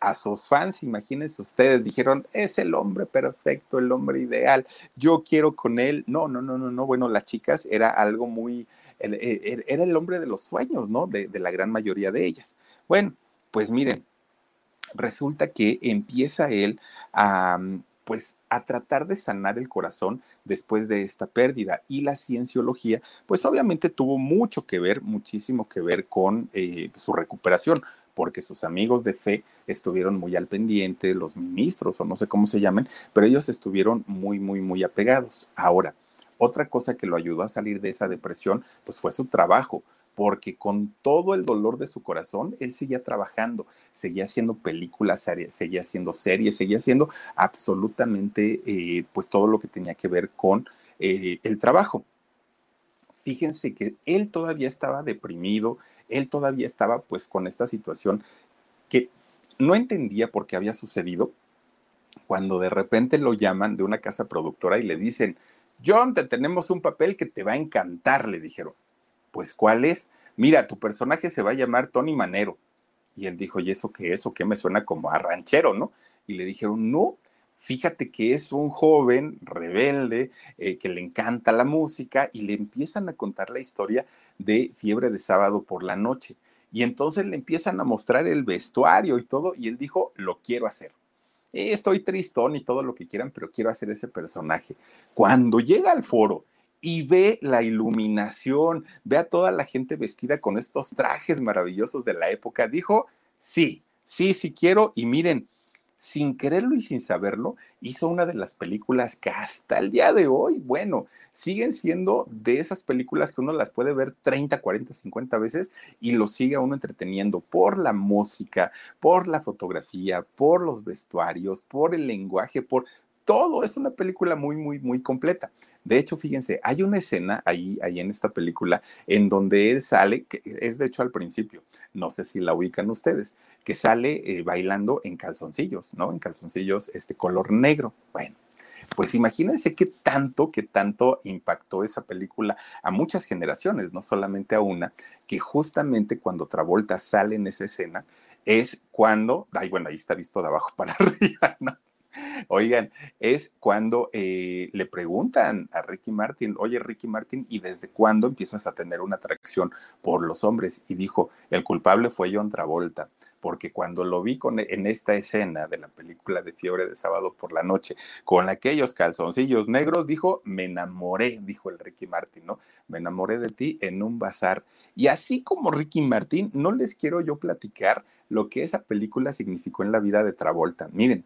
a sus fans, imagínense ustedes, dijeron, es el hombre perfecto, el hombre ideal, yo quiero con él. No, no, no, no, no. Bueno, las chicas era algo muy, e, era el hombre de los sueños, ¿no? De, de la gran mayoría de ellas. Bueno, pues miren, resulta que empieza él a pues a tratar de sanar el corazón después de esta pérdida. Y la cienciología, pues obviamente tuvo mucho que ver, muchísimo que ver con eh, su recuperación, porque sus amigos de fe estuvieron muy al pendiente, los ministros o no sé cómo se llamen, pero ellos estuvieron muy, muy, muy apegados. Ahora, otra cosa que lo ayudó a salir de esa depresión, pues fue su trabajo porque con todo el dolor de su corazón, él seguía trabajando, seguía haciendo películas, seguía haciendo series, seguía haciendo absolutamente eh, pues todo lo que tenía que ver con eh, el trabajo. Fíjense que él todavía estaba deprimido, él todavía estaba pues con esta situación que no entendía por qué había sucedido cuando de repente lo llaman de una casa productora y le dicen, John, te tenemos un papel que te va a encantar, le dijeron pues ¿cuál es? Mira, tu personaje se va a llamar Tony Manero. Y él dijo, ¿y eso qué es? ¿O qué me suena como a ranchero, no? Y le dijeron, no, fíjate que es un joven rebelde eh, que le encanta la música y le empiezan a contar la historia de Fiebre de Sábado por la noche. Y entonces le empiezan a mostrar el vestuario y todo, y él dijo, lo quiero hacer. estoy tristón y todo lo que quieran, pero quiero hacer ese personaje. Cuando llega al foro y ve la iluminación, ve a toda la gente vestida con estos trajes maravillosos de la época, dijo, sí, sí, sí quiero y miren, sin quererlo y sin saberlo, hizo una de las películas que hasta el día de hoy, bueno, siguen siendo de esas películas que uno las puede ver 30, 40, 50 veces y lo sigue uno entreteniendo por la música, por la fotografía, por los vestuarios, por el lenguaje, por todo. Es una película muy, muy, muy completa. De hecho, fíjense, hay una escena ahí, ahí en esta película en donde él sale, que es de hecho al principio, no sé si la ubican ustedes, que sale eh, bailando en calzoncillos, ¿no? En calzoncillos este color negro. Bueno. Pues imagínense qué tanto, qué tanto impactó esa película a muchas generaciones, no solamente a una, que justamente cuando Travolta sale en esa escena es cuando, ay, bueno, ahí está visto de abajo para arriba, ¿no? Oigan, es cuando eh, le preguntan a Ricky Martin, oye Ricky Martin, ¿y desde cuándo empiezas a tener una atracción por los hombres? Y dijo, el culpable fue John Travolta, porque cuando lo vi con, en esta escena de la película de Fiebre de Sábado por la Noche, con aquellos calzoncillos negros, dijo, me enamoré, dijo el Ricky Martin, ¿no? Me enamoré de ti en un bazar. Y así como Ricky Martin, no les quiero yo platicar lo que esa película significó en la vida de Travolta. Miren,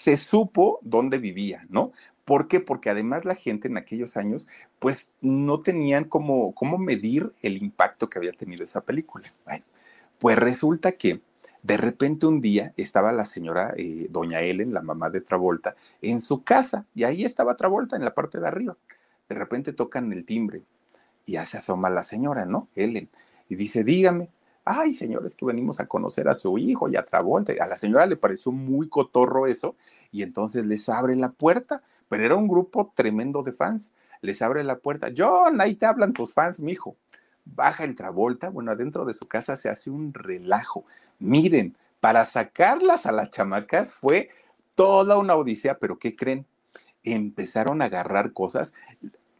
se supo dónde vivía, ¿no? ¿Por qué? Porque además la gente en aquellos años, pues no tenían cómo, cómo medir el impacto que había tenido esa película. Bueno, pues resulta que de repente un día estaba la señora eh, doña Ellen, la mamá de Travolta, en su casa y ahí estaba Travolta en la parte de arriba. De repente tocan el timbre y ya se asoma la señora, ¿no? Ellen, y dice, dígame, ay, señores, que venimos a conocer a su hijo y a Travolta. A la señora le pareció muy cotorro eso y entonces les abre la puerta, pero era un grupo tremendo de fans. Les abre la puerta, John, ahí te hablan tus fans, mijo. Baja el Travolta, bueno, adentro de su casa se hace un relajo. Miren, para sacarlas a las chamacas fue toda una odisea, pero ¿qué creen? Empezaron a agarrar cosas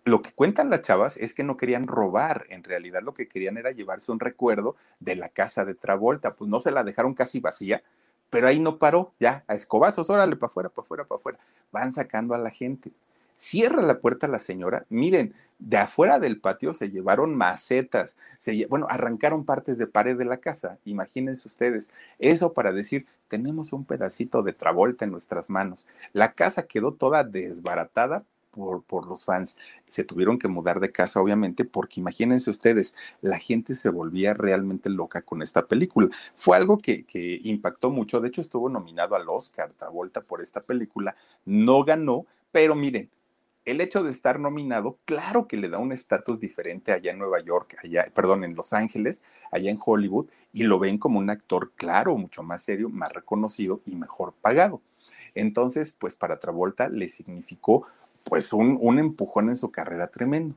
lo que cuentan las chavas es que no querían robar, en realidad lo que querían era llevarse un recuerdo de la casa de Travolta, pues no se la dejaron casi vacía, pero ahí no paró, ya, a escobazos, órale, para afuera, para afuera, para afuera. Van sacando a la gente. Cierra la puerta la señora. Miren, de afuera del patio se llevaron macetas, se, bueno, arrancaron partes de pared de la casa. Imagínense ustedes, eso para decir, tenemos un pedacito de Travolta en nuestras manos. La casa quedó toda desbaratada por, los fans. Se tuvieron que mudar de casa, obviamente, porque imagínense ustedes, la gente se volvía realmente loca con esta película. Fue algo que, que impactó mucho. De hecho, estuvo nominado al Oscar Travolta por esta película. No ganó, pero miren, el hecho de estar nominado, claro que le da un estatus diferente allá en Nueva York, allá, perdón, en Los Ángeles, allá en Hollywood, y lo ven como un actor claro, mucho más serio, más reconocido y mejor pagado. Entonces, pues para Travolta le significó pues un, un empujón en su carrera tremendo.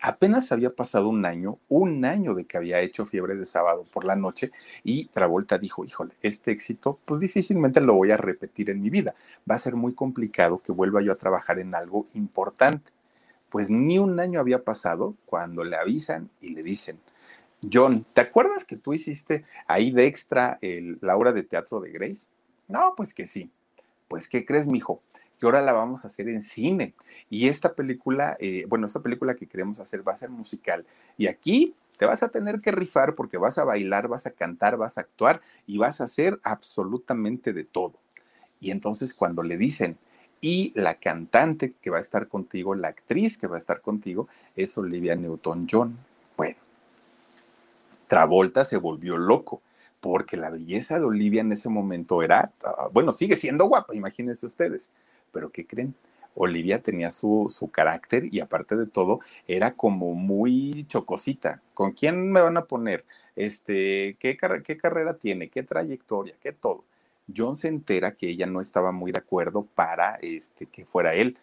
Apenas había pasado un año, un año de que había hecho Fiebre de Sábado por la noche y Travolta dijo, híjole, este éxito pues difícilmente lo voy a repetir en mi vida. Va a ser muy complicado que vuelva yo a trabajar en algo importante. Pues ni un año había pasado cuando le avisan y le dicen, John, ¿te acuerdas que tú hiciste ahí de extra la obra de teatro de Grace? No, pues que sí. Pues, ¿qué crees, mijo? Que ahora la vamos a hacer en cine. Y esta película, eh, bueno, esta película que queremos hacer va a ser musical. Y aquí te vas a tener que rifar porque vas a bailar, vas a cantar, vas a actuar y vas a hacer absolutamente de todo. Y entonces cuando le dicen, y la cantante que va a estar contigo, la actriz que va a estar contigo, es Olivia Newton-John. Bueno, Travolta se volvió loco porque la belleza de Olivia en ese momento era, ah, bueno, sigue siendo guapa, imagínense ustedes, pero ¿qué creen? Olivia tenía su, su, carácter y aparte de todo era como muy chocosita. ¿Con quién me van a poner? Este, ¿qué, ¿Qué carrera tiene? ¿Qué trayectoria? ¿Qué todo? John se entera que ella no estaba muy de acuerdo para este, que fuera él,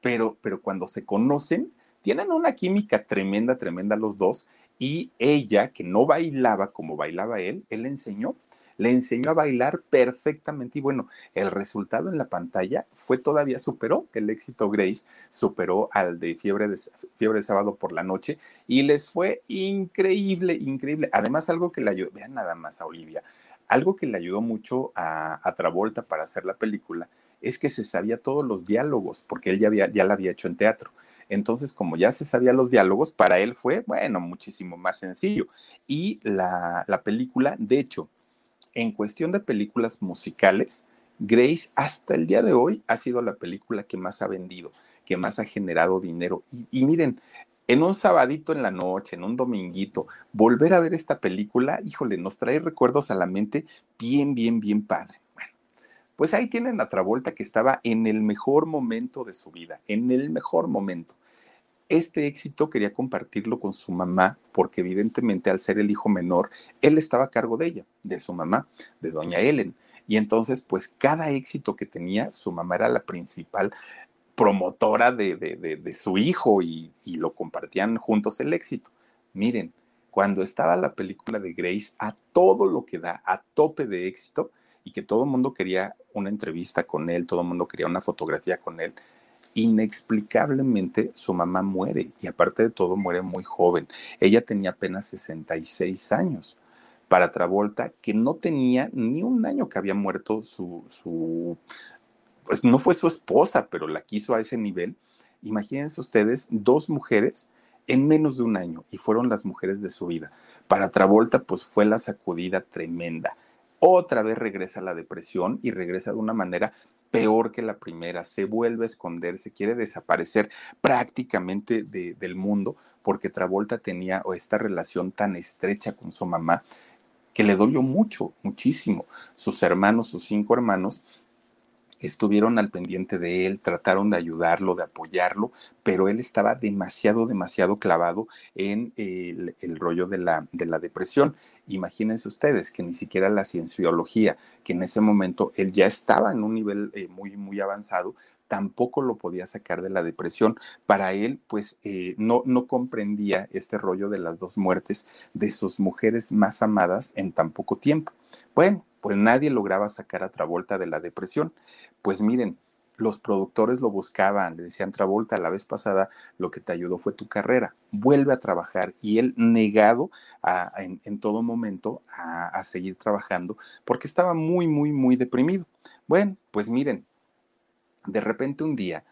pero, pero cuando se conocen, tienen una química tremenda, tremenda los dos, y ella, que no bailaba como bailaba él, él le enseñó le enseñó a bailar perfectamente y bueno, el resultado en la pantalla fue todavía, superó el éxito Grace, superó al de Fiebre de, Fiebre de Sábado por la Noche y les fue increíble, increíble. Además, algo que le ayudó, vean nada más a Olivia, algo que le ayudó mucho a, Travolta para hacer la película es que se sabía todos los diálogos, porque él ya, había, ya la había hecho en teatro. Entonces, como ya se sabía los diálogos, para él fue, bueno, muchísimo más sencillo. Y la, la película, de hecho, en cuestión de películas musicales, Grace hasta el día de hoy ha sido la película que más ha vendido, que más ha generado dinero. Y, miren, en un sabadito en la noche, en un dominguito, volver a ver esta película, híjole, nos trae recuerdos a la mente bien, bien, bien padre. Bueno, pues ahí tienen a Travolta que estaba en el mejor momento de su vida, en el mejor momento este éxito quería compartirlo con su mamá, porque evidentemente al ser el hijo menor, él estaba a cargo de ella, de su mamá, de doña Ellen. Y entonces, pues cada éxito que tenía, su mamá era la principal promotora de, su hijo y, y lo compartían juntos el éxito. Miren, cuando estaba la película de Grace a todo lo que da, a tope de éxito, y que todo el mundo quería una entrevista con él, todo el mundo quería una fotografía con él, inexplicablemente su mamá muere y aparte de todo muere muy joven. Ella tenía apenas 66 años. Para Travolta, que no tenía ni un año que había muerto su, su, pues no fue su esposa, pero la quiso a ese nivel. Imagínense ustedes, dos mujeres en menos de un año y fueron las mujeres de su vida. Para Travolta, pues fue la sacudida tremenda. Otra vez regresa la depresión y regresa de una manera peor que la primera, se vuelve a esconder, se quiere desaparecer prácticamente del mundo porque Travolta tenía esta relación tan estrecha con su mamá que le dolió mucho, muchísimo. Sus hermanos, sus cinco hermanos, estuvieron al pendiente de él, trataron de ayudarlo, de apoyarlo, pero él estaba demasiado, demasiado clavado en el, rollo de la, de la depresión. Imagínense ustedes que ni siquiera la cienciología, que en ese momento él ya estaba en un nivel eh, muy, muy avanzado, tampoco lo podía sacar de la depresión. Para él, pues eh, no, no comprendía este rollo de las dos muertes de sus mujeres más amadas en tan poco tiempo. Bueno, pues nadie lograba sacar a Travolta de la depresión. Pues miren, los productores lo buscaban, le decían Travolta, la vez pasada lo que te ayudó fue tu carrera, vuelve a trabajar y él negado en, todo momento a, a seguir trabajando porque estaba muy, muy, muy deprimido. Bueno, pues miren, de repente un día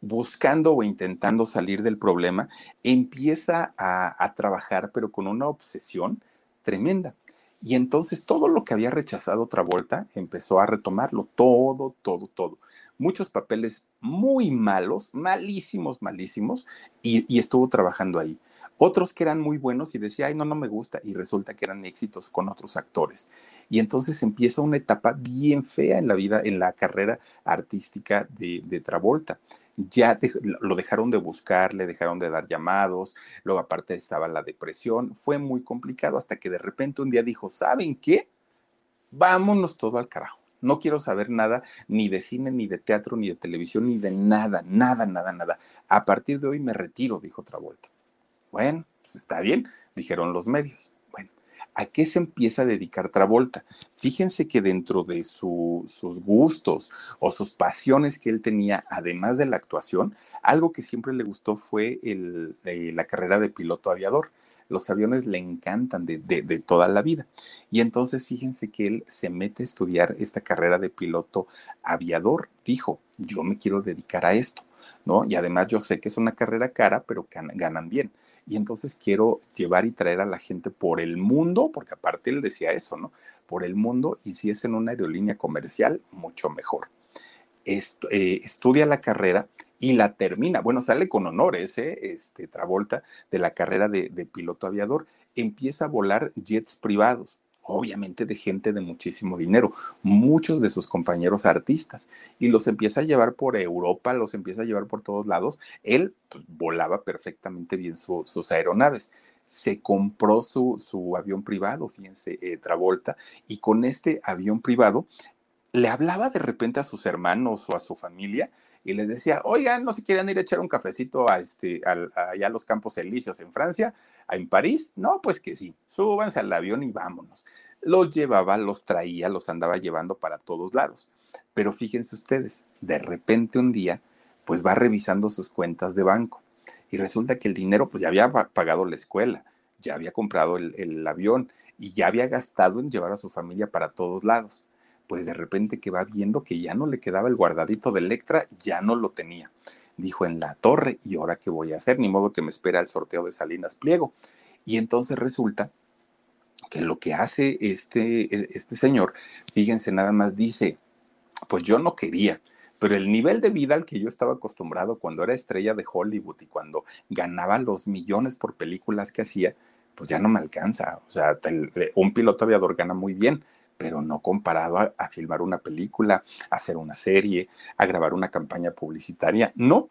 buscando o intentando salir del problema, empieza a, a trabajar, pero con una obsesión tremenda. Y entonces todo lo que había rechazado Travolta empezó a retomarlo, todo, todo, todo. Muchos papeles muy malos, malísimos, malísimos, y, y, estuvo trabajando ahí. Otros que eran muy buenos y decía, ay, no, no me gusta, y resulta que eran éxitos con otros actores. Y entonces empieza una etapa bien fea en la vida, en la carrera artística de, Travolta ya lo dejaron de buscar, le dejaron de dar llamados, luego aparte estaba la depresión, fue muy complicado hasta que de repente un día dijo, ¿saben qué? Vámonos todo al carajo. No quiero saber nada ni de cine, ni de teatro, ni de televisión, ni de nada, nada, nada, nada. A partir de hoy me retiro, dijo Travolta. Bueno, pues está bien, dijeron los medios. ¿A qué se empieza a dedicar Travolta? Fíjense que dentro de sus gustos o sus pasiones que él tenía, además de la actuación, algo que siempre le gustó fue eh, la carrera de piloto aviador. Los aviones le encantan de, de, toda la vida. Y entonces fíjense que él se mete a estudiar esta carrera de piloto aviador. Dijo, yo me quiero dedicar a esto, ¿no? Y además yo sé que es una carrera cara, pero ganan bien y entonces quiero llevar y traer a la gente por el mundo, porque aparte él decía eso, ¿no? Por el mundo y si es en una aerolínea comercial, mucho mejor. Eh, estudia la carrera y la termina. Bueno, sale con honores, ¿eh? Este, Travolta, de la carrera de, de piloto aviador. Empieza a volar jets privados obviamente de gente de muchísimo dinero, muchos de sus compañeros artistas, y los empieza a llevar por Europa, los empieza a llevar por todos lados. Él pues, volaba perfectamente bien sus aeronaves. Se compró su, su avión privado, fíjense, eh, Travolta, y con este avión privado le hablaba de repente a sus hermanos o a su familia y les decía, oigan, ¿no se quieren ir a echar un cafecito a este, allá a los Campos Elíseos en Francia, en París? No, pues que sí, súbanse al avión y vámonos. Los llevaba, los traía, los andaba llevando para todos lados. Pero fíjense ustedes, de repente un día, pues va revisando sus cuentas de banco y resulta que el dinero, pues ya había pagado la escuela, ya había comprado el, el avión y ya había gastado en llevar a su familia para todos lados pues de repente que va viendo que ya no le quedaba el guardadito de Electra, ya no lo tenía. Dijo en la torre, ¿y ahora qué voy a hacer? Ni modo que me espera el sorteo de Salinas Pliego. Y entonces resulta que lo que hace este, e, este señor, fíjense nada más, dice, pues yo no quería, pero el nivel de vida al que yo estaba acostumbrado cuando era estrella de Hollywood y cuando ganaba los millones por películas que hacía, pues ya no me alcanza. O sea, un piloto aviador gana muy bien, pero no comparado a, filmar una película, a hacer una serie, a grabar una campaña publicitaria. No,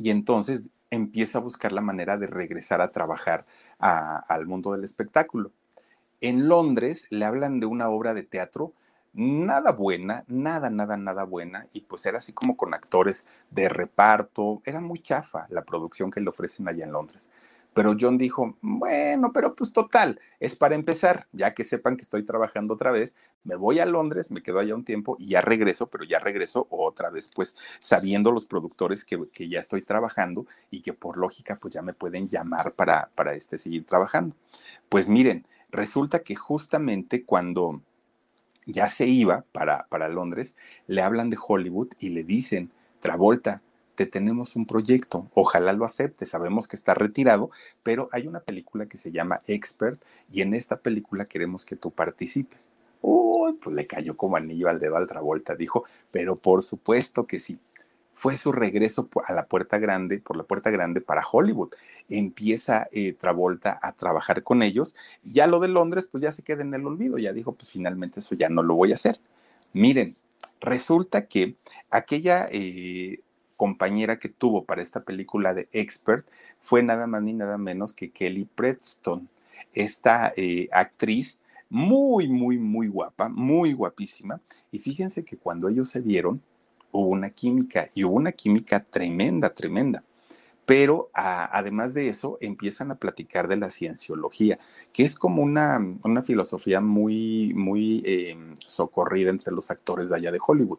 y entonces empieza a buscar la manera de regresar a trabajar al mundo del espectáculo. En Londres le hablan de una obra de teatro nada buena, nada, nada, nada buena, y pues era así como con actores de reparto, era muy chafa la producción que le ofrecen allá en Londres. Pero John dijo, bueno, pero pues total, es para empezar, ya que sepan que estoy trabajando otra vez, me voy a Londres, me quedo allá un tiempo y ya regreso, pero ya regreso otra vez, pues sabiendo los productores que, que ya estoy trabajando y que por lógica pues ya me pueden llamar para, para este, seguir trabajando. Pues miren, resulta que justamente cuando ya se iba para, para Londres, le hablan de Hollywood y le dicen, Travolta, tenemos un proyecto, ojalá lo acepte, sabemos que está retirado, pero hay una película que se llama Expert y en esta película queremos que tú participes. Uy, pues le cayó como anillo al dedo al Travolta, dijo, pero por supuesto que sí. Fue su regreso a la puerta grande, por la puerta grande para Hollywood. Empieza eh, Travolta a trabajar con ellos y ya lo de Londres, pues ya se queda en el olvido. Ya dijo, pues finalmente eso ya no lo voy a hacer. Miren, resulta que aquella eh, compañera que tuvo para esta película de Expert fue nada más ni nada menos que Kelly Preston, esta eh, actriz muy, muy, muy guapa, muy guapísima. Y fíjense que cuando ellos se vieron, hubo una química y hubo una química tremenda, tremenda. Pero además de eso, empiezan a platicar de la cienciología, que es como una, una filosofía muy, muy eh, socorrida entre los actores de allá de Hollywood.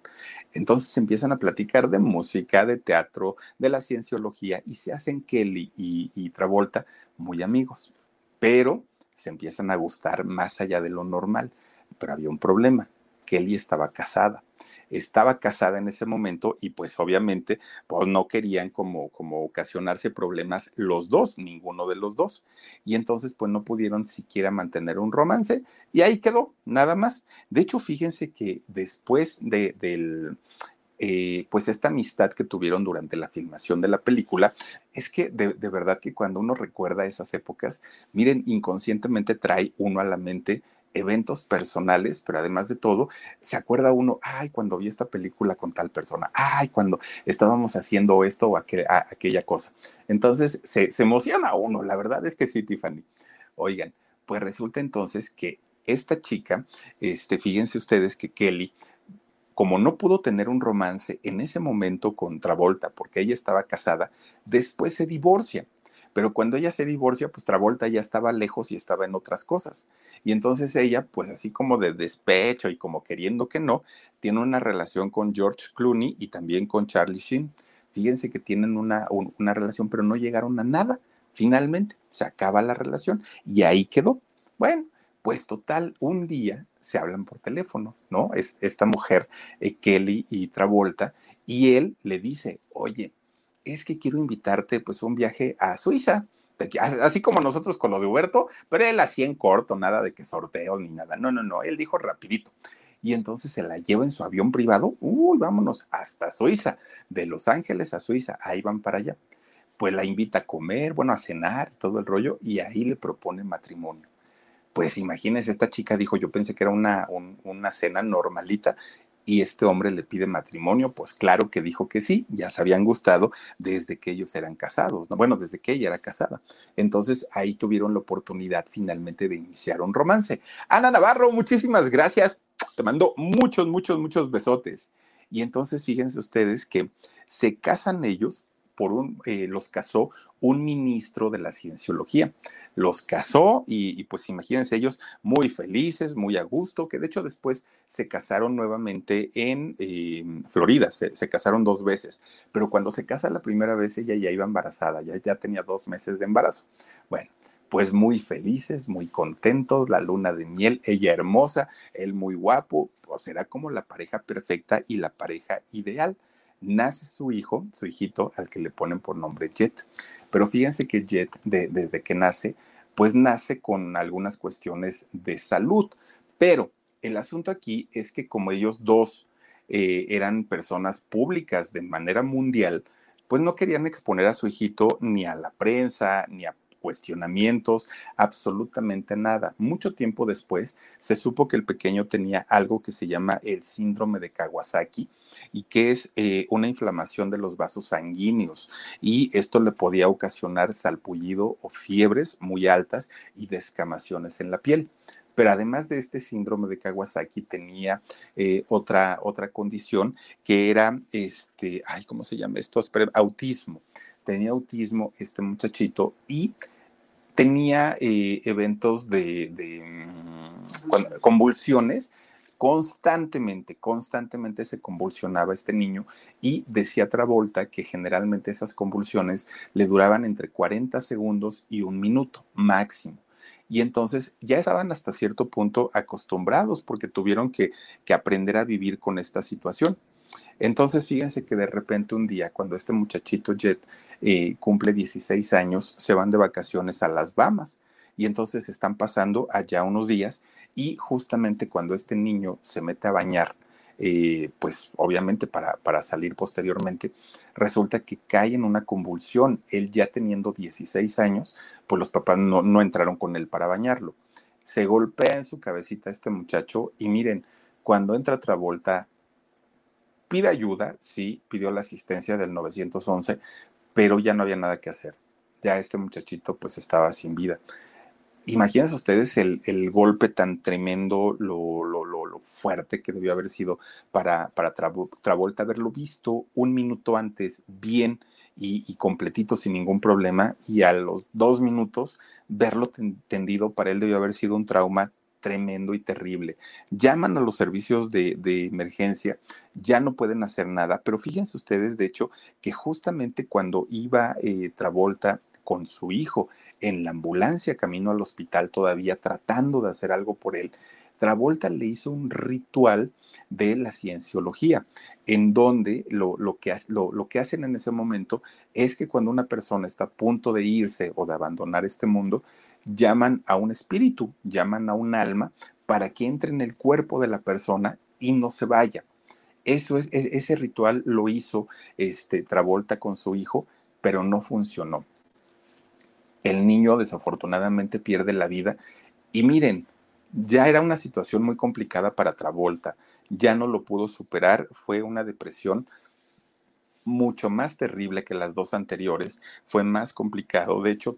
Entonces empiezan a platicar de música, de teatro, de la cienciología y se hacen Kelly y, y Travolta muy amigos. Pero se empiezan a gustar más allá de lo normal. Pero había un problema. Kelly estaba casada estaba casada en ese momento y pues obviamente pues no querían como, como ocasionarse problemas los dos, ninguno de los dos. Y entonces pues no pudieron siquiera mantener un romance y ahí quedó, nada más. De hecho, fíjense que después de, del... Eh, pues esta amistad que tuvieron durante la filmación de la película, es que de, de, verdad que cuando uno recuerda esas épocas, miren, inconscientemente trae uno a la mente eventos personales, pero además de todo, se acuerda uno, ay, cuando vi esta película con tal persona, ay, cuando estábamos haciendo esto o aquella cosa. Entonces, se, se emociona uno, la verdad es que sí, Tiffany. Oigan, pues resulta entonces que esta chica, este, fíjense ustedes que Kelly, como no pudo tener un romance en ese momento con Travolta, porque ella estaba casada, después se divorcia. Pero cuando ella se divorcia, pues Travolta ya estaba lejos y estaba en otras cosas. Y entonces ella, pues así como de despecho y como queriendo que no, tiene una relación con George Clooney y también con Charlie Sheen. Fíjense que tienen una, una relación, pero no llegaron a nada. Finalmente, se acaba la relación y ahí quedó. Bueno, pues total, un día se hablan por teléfono, ¿no? Es, esta mujer, eh, Kelly y Travolta, y él le dice, oye, es que quiero invitarte pues a un viaje a Suiza. Así como nosotros con lo de Huberto, pero él hacía en corto, nada de que sorteos ni nada. No, no, no, él dijo rapidito. Y entonces se la lleva en su avión privado. Uy, vámonos hasta Suiza, de Los Ángeles a Suiza, ahí van para allá. Pues la invita a comer, bueno, a cenar y todo el rollo, y ahí le propone matrimonio. Pues imagínense, esta chica dijo, yo pensé que era una, una cena normalita, y este hombre le pide matrimonio, pues claro que dijo que sí, ya se habían gustado desde que ellos eran casados, ¿no? bueno, desde que ella era casada. Entonces ahí tuvieron la oportunidad finalmente de iniciar un romance. Ana Navarro, muchísimas gracias. Te mando muchos, muchos, muchos besotes. Y entonces fíjense ustedes que se casan ellos por un, eh, los casó un ministro de la cienciología. Los casó y, pues imagínense ellos muy felices, muy a gusto, que de hecho después se casaron nuevamente en eh, Florida, se, casaron dos veces, pero cuando se casa la primera vez ella ya iba embarazada, ya, ya tenía dos meses de embarazo. Bueno, pues muy felices, muy contentos, la luna de miel, ella hermosa, él muy guapo, pues era como la pareja perfecta y la pareja ideal nace su hijo, su hijito, al que le ponen por nombre Jet. Pero fíjense que Jet, desde que nace, pues nace con algunas cuestiones de salud. Pero el asunto aquí es que como ellos dos eh, eran personas públicas de manera mundial, pues no querían exponer a su hijito ni a la prensa, ni a cuestionamientos, absolutamente nada. Mucho tiempo después se supo que el pequeño tenía algo que se llama el síndrome de Kawasaki y que es eh, una inflamación de los vasos sanguíneos y esto le podía ocasionar salpullido o fiebres muy altas y descamaciones en la piel. Pero además de este síndrome de Kawasaki tenía eh, otra, otra condición que era, este, ay, ¿cómo se llama esto? autismo tenía autismo este muchachito y tenía eh, eventos de, mm, convulsiones constantemente, constantemente se convulsionaba este niño y decía Travolta que generalmente esas convulsiones le duraban entre 40 segundos y un minuto máximo. Y entonces ya estaban hasta cierto punto acostumbrados porque tuvieron que, que aprender a vivir con esta situación. Entonces, fíjense que de repente un día, cuando este muchachito Jet eh, cumple 16 años, se van de vacaciones a las Bahamas y entonces están pasando allá unos días y justamente cuando este niño se mete a bañar, eh, pues obviamente para, para, salir posteriormente, resulta que cae en una convulsión. Él ya teniendo 16 años, pues los papás no, no entraron con él para bañarlo. Se golpea en su cabecita este muchacho y miren, cuando entra Travolta pide ayuda, sí, pidió la asistencia del 911, pero ya no había nada que hacer. Ya este muchachito pues estaba sin vida. Imagínense ustedes el, el golpe tan tremendo, lo, lo, lo, fuerte que debió haber sido para, para Travolta haberlo visto un minuto antes bien y, y, completito sin ningún problema y a los dos minutos verlo tendido para él debió haber sido un trauma tremendo y terrible. Llaman a los servicios de, emergencia, ya no pueden hacer nada, pero fíjense ustedes, de hecho, que justamente cuando iba eh, Travolta con su hijo en la ambulancia camino al hospital todavía tratando de hacer algo por él, Travolta le hizo un ritual de la cienciología, en donde lo, que, lo, que hacen en ese momento es que cuando una persona está a punto de irse o de abandonar este mundo, llaman a un espíritu, llaman a un alma para que entre en el cuerpo de la persona y no se vaya. Eso es, e, ese ritual lo hizo este, Travolta con su hijo, pero no funcionó. El niño desafortunadamente pierde la vida y miren, ya era una situación muy complicada para Travolta, ya no lo pudo superar, fue una depresión mucho más terrible que las dos anteriores, fue más complicado, de hecho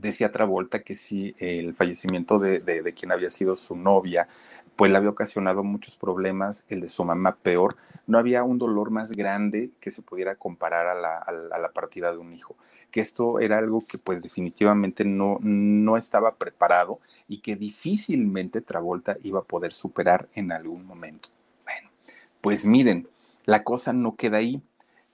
decía Travolta que si el fallecimiento de, de, quien había sido su novia pues le había ocasionado muchos problemas, el de su mamá peor. No había un dolor más grande que se pudiera comparar a la, a la partida de un hijo. Que esto era algo que pues definitivamente no, no estaba preparado y que difícilmente Travolta iba a poder superar en algún momento. Bueno, pues miren, la cosa no queda ahí.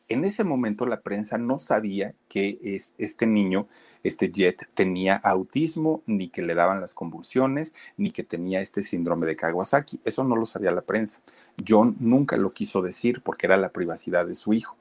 En ese momento la prensa no sabía que es, este niño este Jet tenía autismo, ni que le daban las convulsiones, ni que tenía este síndrome de Kawasaki. Eso no lo sabía la prensa. John nunca lo quiso decir porque era la privacidad de su hijo.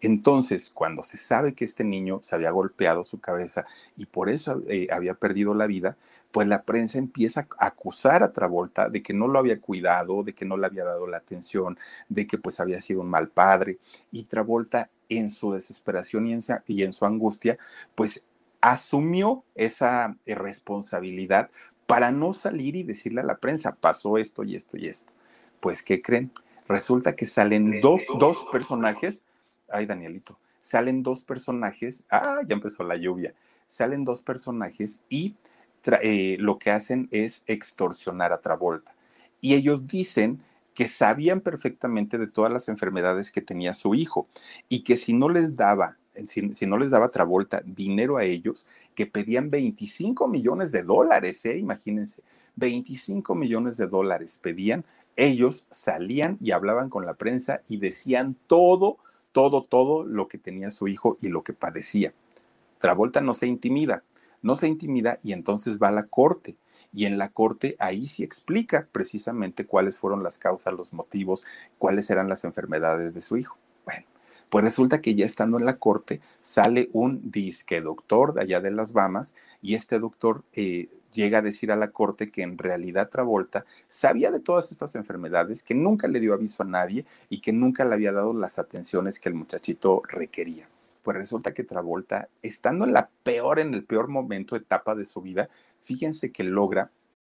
Entonces, cuando se sabe que este niño se había golpeado su cabeza y por eso eh, había perdido la vida, pues la prensa empieza a acusar a Travolta de que no lo había cuidado, de que no le había dado la atención, de que pues había sido un mal padre. Y Travolta en su desesperación y y en su angustia, pues asumió esa eh, responsabilidad para no salir y decirle a la prensa, pasó esto y esto y esto. Pues, ¿qué creen? Resulta que salen dos, dos personajes, ay Danielito, salen dos personajes, ah, ya empezó la lluvia, salen dos personajes y eh, lo que hacen es extorsionar a Travolta. Y ellos dicen que sabían perfectamente de todas las enfermedades que tenía su hijo y que si no les daba si, no les daba Travolta dinero a ellos, que pedían 25 millones de dólares, ¿eh? imagínense, 25 millones de dólares pedían, ellos salían y hablaban con la prensa y decían todo, todo, todo lo que tenía su hijo y lo que padecía. Travolta no se intimida, no se intimida y entonces va a la corte. Y en la corte ahí sí explica precisamente cuáles fueron las causas, los motivos, cuáles eran las enfermedades de su hijo. Bueno, pues resulta que ya estando en la corte sale un disque doctor de allá de las Bahamas y este doctor eh, llega a decir a la corte que en realidad Travolta sabía de todas estas enfermedades, que nunca le dio aviso a nadie y que nunca le había dado las atenciones que el muchachito requería. Pues resulta que Travolta, estando en la peor, en el peor momento, etapa de su vida, fíjense que logra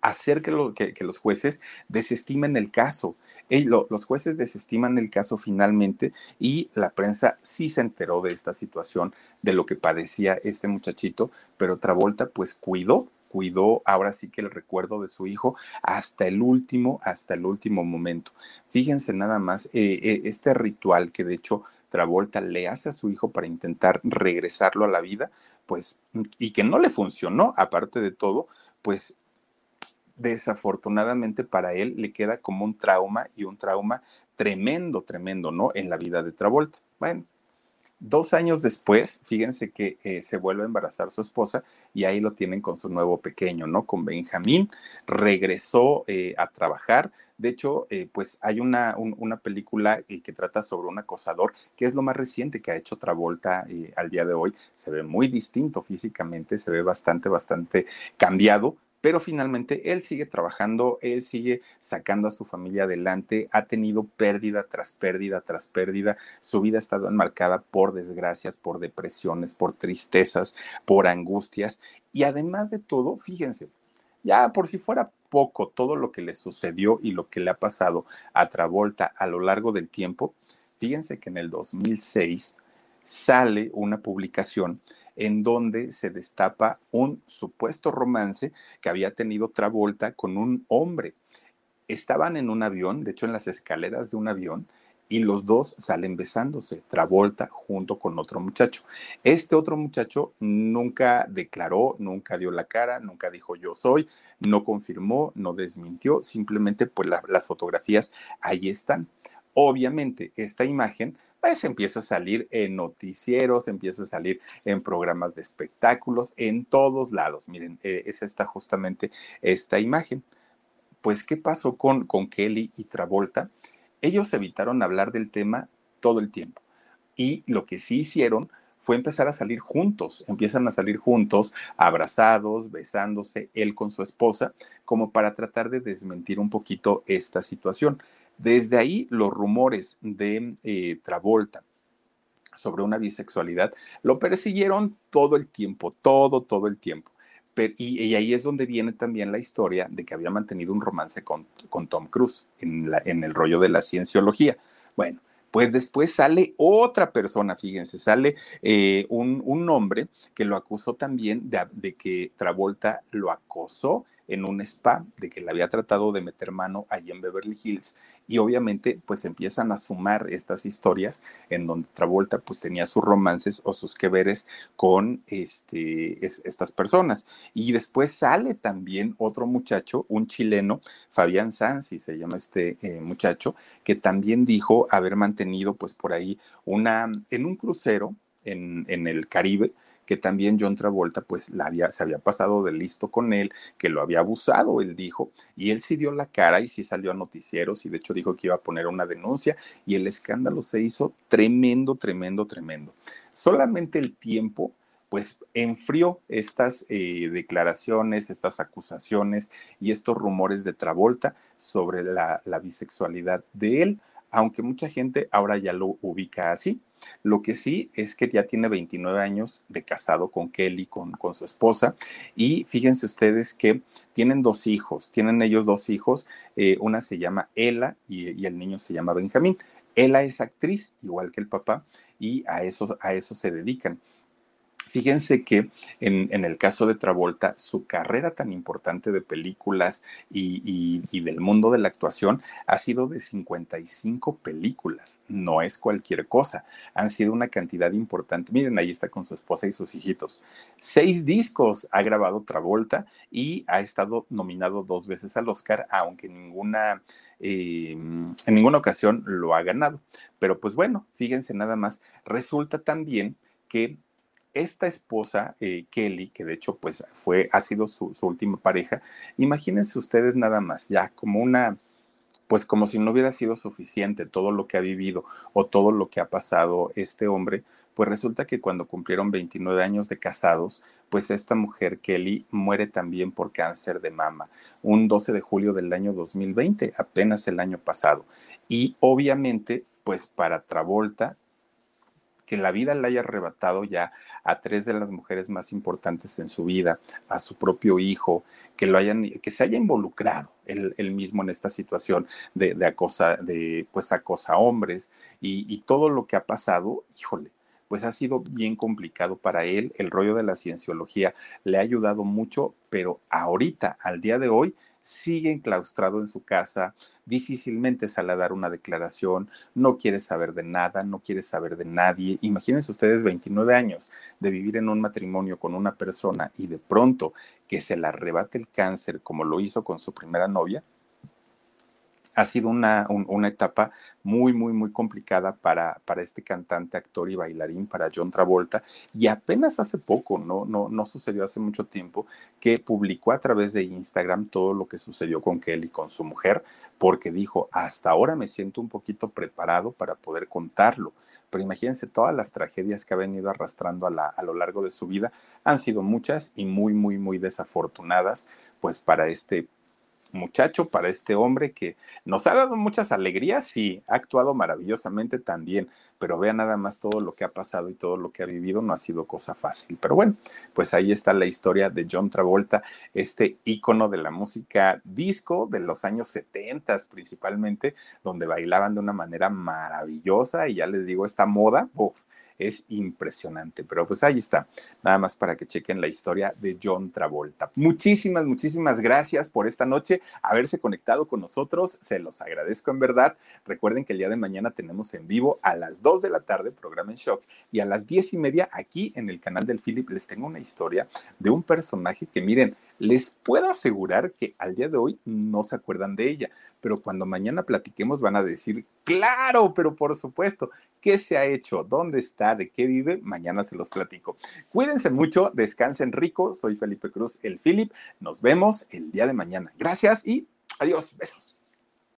hacer que, lo, que, los jueces desestimen el caso. lo, los jueces desestiman el caso finalmente y la prensa sí se enteró de esta situación, de lo que padecía este muchachito, pero Travolta pues cuidó, cuidó ahora sí que el recuerdo de su hijo hasta el último, hasta el último momento. Fíjense nada más, eh, eh, este ritual que de hecho Travolta le hace a su hijo para intentar regresarlo a la vida, pues, y que no le funcionó, aparte de todo, pues desafortunadamente para él le queda como un trauma y un trauma tremendo, tremendo, ¿no? En la vida de Travolta. Bueno, Dos años después, fíjense que eh, se vuelve a embarazar su esposa y ahí lo tienen con su nuevo pequeño, ¿no? Con Benjamín. Regresó eh, a trabajar. De hecho, eh, pues hay una, una película que trata sobre un acosador, que es lo más reciente que ha hecho Travolta al día de hoy. Se ve muy distinto físicamente, se ve bastante, bastante cambiado, pero finalmente él sigue trabajando, él sigue sacando a su familia adelante, ha tenido pérdida tras pérdida tras pérdida, su vida ha estado enmarcada por desgracias, por depresiones, por tristezas, por angustias y además de todo, fíjense, ya por si fuera poco todo lo que le sucedió y lo que le ha pasado a Travolta a lo largo del tiempo, fíjense que en el 2006 sale una publicación en donde se destapa un supuesto romance que había tenido Travolta con un hombre. Estaban en un avión, de hecho en las escaleras de un avión, y los dos salen besándose, Travolta junto con otro muchacho. Este otro muchacho nunca declaró, nunca dio la cara, nunca dijo yo soy, no confirmó, no desmintió, simplemente pues las fotografías ahí están. Obviamente esta imagen pues empieza a salir en noticieros, empieza a salir en programas de espectáculos, en todos lados. Miren, eh, es esta justamente esta imagen. Pues, ¿qué pasó con, con Kelly y Travolta? Ellos evitaron hablar del tema todo el tiempo. Y lo que sí hicieron fue empezar a salir juntos, empiezan a salir juntos, abrazados, besándose, él con su esposa, como para tratar de desmentir un poquito esta situación. Desde ahí los rumores de eh, Travolta sobre una bisexualidad lo persiguieron todo el tiempo, todo, todo el tiempo. y, ahí es donde viene también la historia de que había mantenido un romance con, Tom Cruise en, el rollo de la cienciología. Bueno, pues después sale otra persona, fíjense, sale eh, un, hombre que lo acusó también de, de que Travolta lo acosó en un spa, de que le había tratado de meter mano allí en Beverly Hills y obviamente pues empiezan a sumar estas historias en donde Travolta pues tenía sus romances o sus que veres con este, estas personas. Y después sale también otro muchacho, un chileno, Fabián Sansi se llama este eh, muchacho, que también dijo haber mantenido pues por ahí una, en un crucero en, en el Caribe, que también John Travolta pues la había, se había pasado de listo con él, que lo había abusado, él dijo, y él sí dio la cara y sí salió a noticieros y de hecho dijo que iba a poner una denuncia y el escándalo se hizo tremendo, tremendo, tremendo. Solamente el tiempo pues enfrió estas eh, declaraciones, estas acusaciones y estos rumores de Travolta sobre la, la bisexualidad de él, aunque mucha gente ahora ya lo ubica así. Lo que sí es que ya tiene 29 años de casado con Kelly, con, con su esposa, y fíjense ustedes que tienen dos hijos, tienen ellos dos hijos, eh, una se llama Ella y, y el niño se llama Benjamín. Ella es actriz, igual que el papá, y a eso, a eso se dedican. Fíjense que en, el caso de Travolta, su carrera tan importante de películas y, del mundo de la actuación ha sido de 55 películas. No es cualquier cosa. Han sido una cantidad importante. Miren, ahí está con su esposa y sus hijitos. Seis discos ha grabado Travolta y ha estado nominado dos veces al Oscar, aunque ninguna, eh, en ninguna ocasión lo ha ganado. Pero pues bueno, fíjense nada más. Resulta también que esta esposa, eh, Kelly, que de hecho pues fue, ha sido su, última pareja, imagínense ustedes nada más, ya como una, pues como si no hubiera sido suficiente todo lo que ha vivido o todo lo que ha pasado este hombre, pues resulta que cuando cumplieron 29 años de casados, pues esta mujer, Kelly, muere también por cáncer de mama, un 12 de julio del año 2020, apenas el año pasado. Y obviamente, pues para Travolta, que la vida le haya arrebatado ya a tres de las mujeres más importantes en su vida, a su propio hijo, que lo hayan, que se haya involucrado él, mismo en esta situación de, acosa, de pues acosa a hombres y, y todo lo que ha pasado, híjole, pues ha sido bien complicado para él. El rollo de la cienciología le ha ayudado mucho, pero ahorita, al día de hoy, sigue enclaustrado en su casa, difícilmente sale a dar una declaración, no quiere saber de nada, no quiere saber de nadie. Imagínense ustedes 29 años de vivir en un matrimonio con una persona y de pronto que se le arrebate el cáncer como lo hizo con su primera novia. Ha sido una, una, etapa muy, muy, muy complicada para, para este cantante, actor y bailarín, para John Travolta. Y apenas hace poco, no, no, no sucedió hace mucho tiempo, que publicó a través de Instagram todo lo que sucedió con Kelly, con su mujer, porque dijo, hasta ahora me siento un poquito preparado para poder contarlo. Pero imagínense, todas las tragedias que ha venido arrastrando a, la, a lo largo de su vida han sido muchas y muy, muy, muy desafortunadas, pues para este muchacho, para este hombre que nos ha dado muchas alegrías y ha actuado maravillosamente también, pero vea nada más todo lo que ha pasado y todo lo que ha vivido, no ha sido cosa fácil. Pero bueno, pues ahí está la historia de John Travolta, este ícono de la música disco de los años 70 principalmente, donde bailaban de una manera maravillosa y ya les digo, esta moda, es impresionante. Pero pues ahí está, nada más para que chequen la historia de John Travolta. Muchísimas, muchísimas gracias por esta noche, haberse conectado con nosotros, se los agradezco en verdad. Recuerden que el día de mañana tenemos en vivo a las 2 de la tarde, programa en shock, y a las 10 y media aquí en el canal del Philip les tengo una historia de un personaje que miren, les puedo asegurar que al día de hoy no se acuerdan de ella, pero cuando mañana platiquemos van a decir, claro, pero por supuesto, ¿qué se ha hecho? ¿Dónde está? ¿De qué vive? Mañana se los platico. Cuídense mucho, descansen rico. Soy Felipe Cruz, el Philip. Nos vemos el día de mañana. Gracias y adiós. Besos.